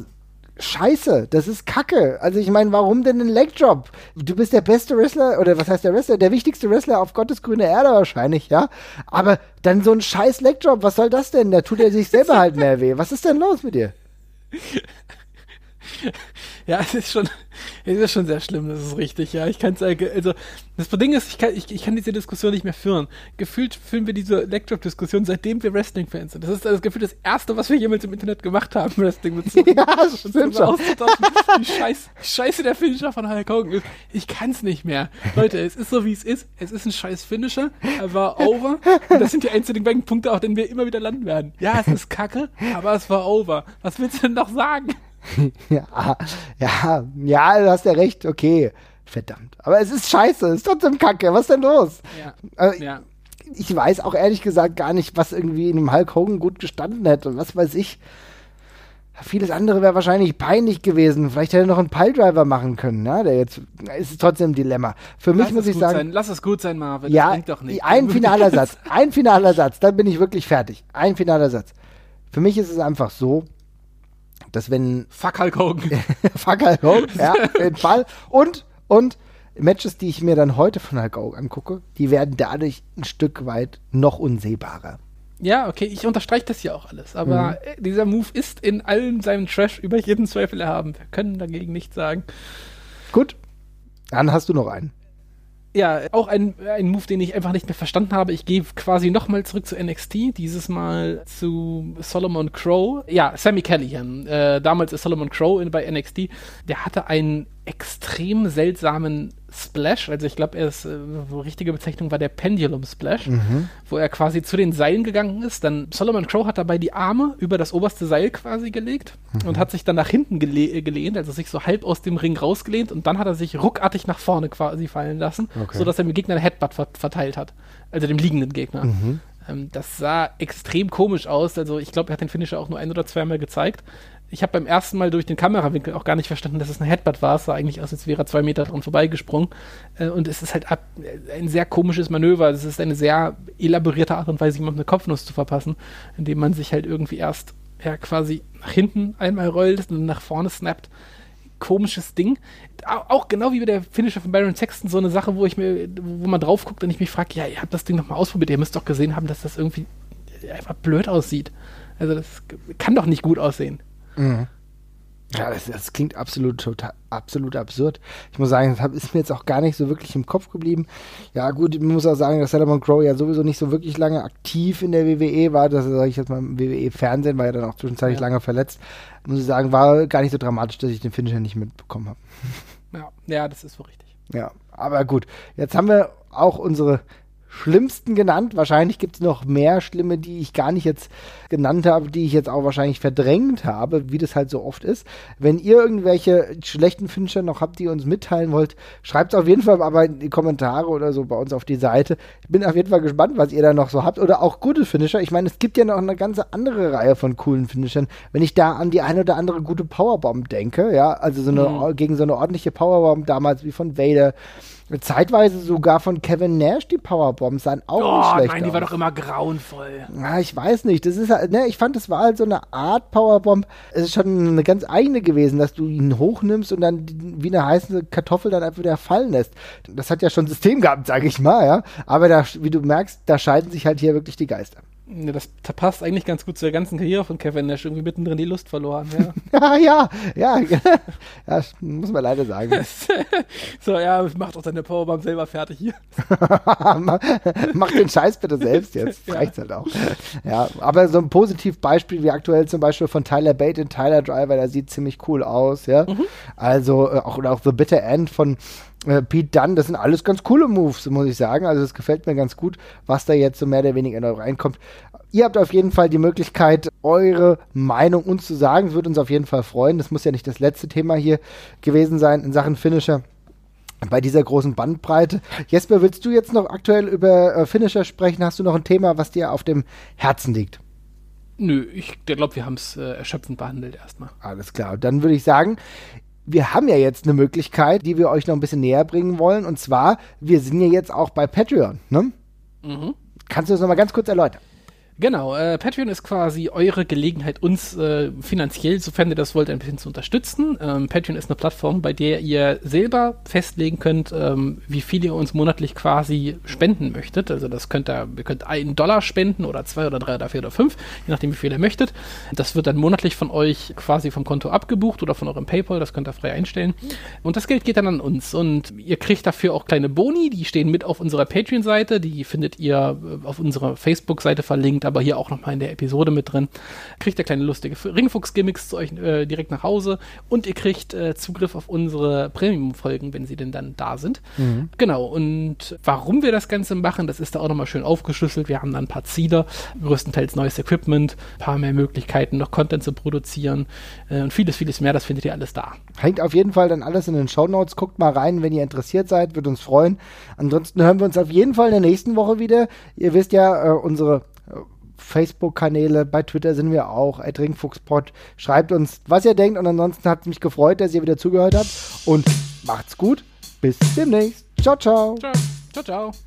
Speaker 2: scheiße, das ist Kacke. Also ich meine, warum denn ein Leg Drop? Du bist der beste Wrestler, oder was heißt der Wrestler? Der wichtigste Wrestler auf Gottes grüne Erde wahrscheinlich, ja? Aber dann so ein scheiß Leg Drop, was soll das denn? Da tut er sich selber halt mehr weh. Was ist denn los mit dir?
Speaker 3: Ja, es ist schon, es ist schon sehr schlimm, das ist richtig, ja. Ich kann es, also, das Ding ist, ich kann, ich, ich kann diese Diskussion nicht mehr führen. Gefühlt führen wir diese Lectrop-Diskussion, seitdem wir Wrestling-Fans sind. Das ist das Gefühl das Erste, was wir jemals im Internet gemacht haben, Wrestling bezogen. ja, stimmt schon. Wie scheiß, scheiße der Finisher von Hulk Hogan ist. Ich kann es nicht mehr. Leute, es ist so, wie es ist. Es ist ein scheiß Finisher. Er war over. Und das sind die einzigen beiden Punkte, auf denen wir immer wieder landen werden. Ja, es ist kacke, aber es war over. Was willst du denn noch sagen?
Speaker 2: ja, ja, ja, du hast ja recht, okay. Verdammt. Aber es ist scheiße, es ist trotzdem kacke. Was ist denn los? Ja. Also, ja. Ich weiß auch ehrlich gesagt gar nicht, was irgendwie in einem Hulk Hogan gut gestanden hätte. Was weiß ich. Vieles andere wäre wahrscheinlich peinlich gewesen. Vielleicht hätte er noch einen Piledriver machen können, ja, der jetzt ist trotzdem ein Dilemma. Für lass mich muss ich sagen,
Speaker 3: sein. lass es gut sein, Marvin.
Speaker 2: Ja, doch nicht. ein finaler Satz, ein finaler Satz, dann bin ich wirklich fertig. Ein finaler Satz. Für mich ist es einfach so, dass wenn.
Speaker 3: Fuck Hulk Hogan.
Speaker 2: Fuck Hulk Hogan, ja, auf jeden Fall. Und, und Matches, die ich mir dann heute von Hulk Hogan angucke, die werden dadurch ein Stück weit noch unsehbarer.
Speaker 3: Ja, okay, ich unterstreiche das ja auch alles, aber mhm. dieser Move ist in allem seinem Trash über jeden Zweifel erhaben. Wir können dagegen nichts sagen.
Speaker 2: Gut, dann hast du noch einen
Speaker 3: ja, auch ein, ein Move, den ich einfach nicht mehr verstanden habe. Ich gehe quasi nochmal zurück zu NXT, dieses Mal zu Solomon Crow. Ja, Sammy Callahan. Äh, damals ist Solomon Crow in, bei NXT. Der hatte einen extrem seltsamen Splash, also ich glaube, er ist, äh, richtige Bezeichnung war der Pendulum Splash, mhm. wo er quasi zu den Seilen gegangen ist. Dann Solomon Crow hat dabei die Arme über das oberste Seil quasi gelegt mhm. und hat sich dann nach hinten gele äh, gelehnt, also sich so halb aus dem Ring rausgelehnt und dann hat er sich ruckartig nach vorne quasi fallen lassen, okay. sodass er dem Gegner ein Headbutt ver verteilt hat, also dem liegenden Gegner. Mhm. Ähm, das sah extrem komisch aus, also ich glaube, er hat den Finisher auch nur ein oder zweimal gezeigt ich habe beim ersten Mal durch den Kamerawinkel auch gar nicht verstanden, dass es ein Headbutt war. Es sah eigentlich aus, als wäre er zwei Meter dran vorbeigesprungen. Äh, und es ist halt ab, ein sehr komisches Manöver. Es ist eine sehr elaborierte Art und Weise, jemandem eine Kopfnuss zu verpassen, indem man sich halt irgendwie erst ja, quasi nach hinten einmal rollt und nach vorne snappt. Komisches Ding. Auch genau wie bei der Finisher von Baron Sexton, so eine Sache, wo ich mir, wo man drauf guckt und ich mich frage, ja, ihr habt das Ding nochmal ausprobiert, ihr müsst doch gesehen haben, dass das irgendwie einfach blöd aussieht. Also das kann doch nicht gut aussehen. Mhm.
Speaker 2: Ja, das, das, klingt absolut, total, absolut absurd. Ich muss sagen, das ist mir jetzt auch gar nicht so wirklich im Kopf geblieben. Ja, gut, man muss auch sagen, dass Salomon Crow ja sowieso nicht so wirklich lange aktiv in der WWE war. Das sage ich jetzt mal im WWE-Fernsehen, war ja dann auch zwischenzeitlich ja. lange verletzt. Muss ich sagen, war gar nicht so dramatisch, dass ich den Finisher nicht mitbekommen habe.
Speaker 3: Ja, ja, das ist so richtig.
Speaker 2: Ja, aber gut. Jetzt haben wir auch unsere schlimmsten genannt. Wahrscheinlich gibt es noch mehr schlimme, die ich gar nicht jetzt genannt habe, die ich jetzt auch wahrscheinlich verdrängt habe, wie das halt so oft ist. Wenn ihr irgendwelche schlechten Finisher noch habt, die ihr uns mitteilen wollt, schreibt es auf jeden Fall aber in die Kommentare oder so bei uns auf die Seite. Ich bin auf jeden Fall gespannt, was ihr da noch so habt. Oder auch gute Finisher. Ich meine, es gibt ja noch eine ganze andere Reihe von coolen Finishern. Wenn ich da an die eine oder andere gute Powerbomb denke, ja, also so eine, mhm. gegen so eine ordentliche Powerbomb damals wie von Vader Zeitweise sogar von Kevin Nash die Powerbombs sahen auch oh, nicht schlecht nein,
Speaker 3: die war doch immer grauenvoll.
Speaker 2: Ja, ich weiß nicht. Das ist halt, ne, ich fand, das war halt so eine Art Powerbomb. Es ist schon eine ganz eigene gewesen, dass du ihn hochnimmst und dann wie eine heiße Kartoffel dann einfach wieder fallen lässt. Das hat ja schon System gehabt, sage ich mal, ja. Aber da, wie du merkst, da scheiden sich halt hier wirklich die Geister.
Speaker 3: Ja, das passt eigentlich ganz gut zur ganzen Karriere von Kevin Nash. Irgendwie mittendrin die Lust verloren.
Speaker 2: Ja, ja, ja, ja, ja, muss man leider sagen.
Speaker 3: so, ja, mach doch deine Powerbomb selber fertig hier.
Speaker 2: mach den Scheiß bitte selbst jetzt. Ja. Reicht halt auch. Ja, aber so ein Positivbeispiel wie aktuell zum Beispiel von Tyler Bate in Tyler Driver, der sieht ziemlich cool aus, ja. Mhm. Also, äh, auch, oder auch The Bitter End von äh, Pete Dunn, das sind alles ganz coole Moves, muss ich sagen. Also es gefällt mir ganz gut, was da jetzt so mehr oder weniger noch reinkommt. Ihr habt auf jeden Fall die Möglichkeit, eure Meinung uns zu sagen. Es würde uns auf jeden Fall freuen. Das muss ja nicht das letzte Thema hier gewesen sein in Sachen Finisher bei dieser großen Bandbreite. Jesper, willst du jetzt noch aktuell über äh, Finisher sprechen? Hast du noch ein Thema, was dir auf dem Herzen liegt?
Speaker 3: Nö, ich glaube, wir haben es äh, erschöpfend behandelt erstmal.
Speaker 2: Alles klar. Dann würde ich sagen, wir haben ja jetzt eine Möglichkeit, die wir euch noch ein bisschen näher bringen wollen. Und zwar, wir sind ja jetzt auch bei Patreon. Ne? Mhm. Kannst du das nochmal ganz kurz erläutern?
Speaker 3: Genau, äh, Patreon ist quasi eure Gelegenheit, uns äh, finanziell, sofern ihr das wollt, ein bisschen zu unterstützen. Ähm, Patreon ist eine Plattform, bei der ihr selber festlegen könnt, ähm, wie viel ihr uns monatlich quasi spenden möchtet. Also das könnt ihr, ihr könnt einen Dollar spenden oder zwei oder drei oder vier oder fünf, je nachdem, wie viel ihr möchtet. Das wird dann monatlich von euch quasi vom Konto abgebucht oder von eurem PayPal, das könnt ihr frei einstellen. Und das Geld geht dann an uns. Und ihr kriegt dafür auch kleine Boni, die stehen mit auf unserer Patreon-Seite, die findet ihr äh, auf unserer Facebook-Seite verlinkt aber hier auch nochmal in der Episode mit drin. Kriegt ihr kleine lustige Ringfuchs-Gimmicks zu euch äh, direkt nach Hause und ihr kriegt äh, Zugriff auf unsere Premium-Folgen, wenn sie denn dann da sind. Mhm. Genau, und warum wir das Ganze machen, das ist da auch nochmal schön aufgeschlüsselt. Wir haben da ein paar Ziele, größtenteils neues Equipment, ein paar mehr Möglichkeiten, noch Content zu produzieren äh, und vieles, vieles mehr, das findet ihr alles da.
Speaker 2: Hängt auf jeden Fall dann alles in den Show Notes. Guckt mal rein, wenn ihr interessiert seid, wird uns freuen. Ansonsten hören wir uns auf jeden Fall in der nächsten Woche wieder. Ihr wisst ja, äh, unsere Facebook-Kanäle, bei Twitter sind wir auch, @ringfuchspod. Schreibt uns, was ihr denkt und ansonsten hat es mich gefreut, dass ihr wieder zugehört habt und macht's gut. Bis demnächst. Ciao, ciao. Ciao, ciao, ciao.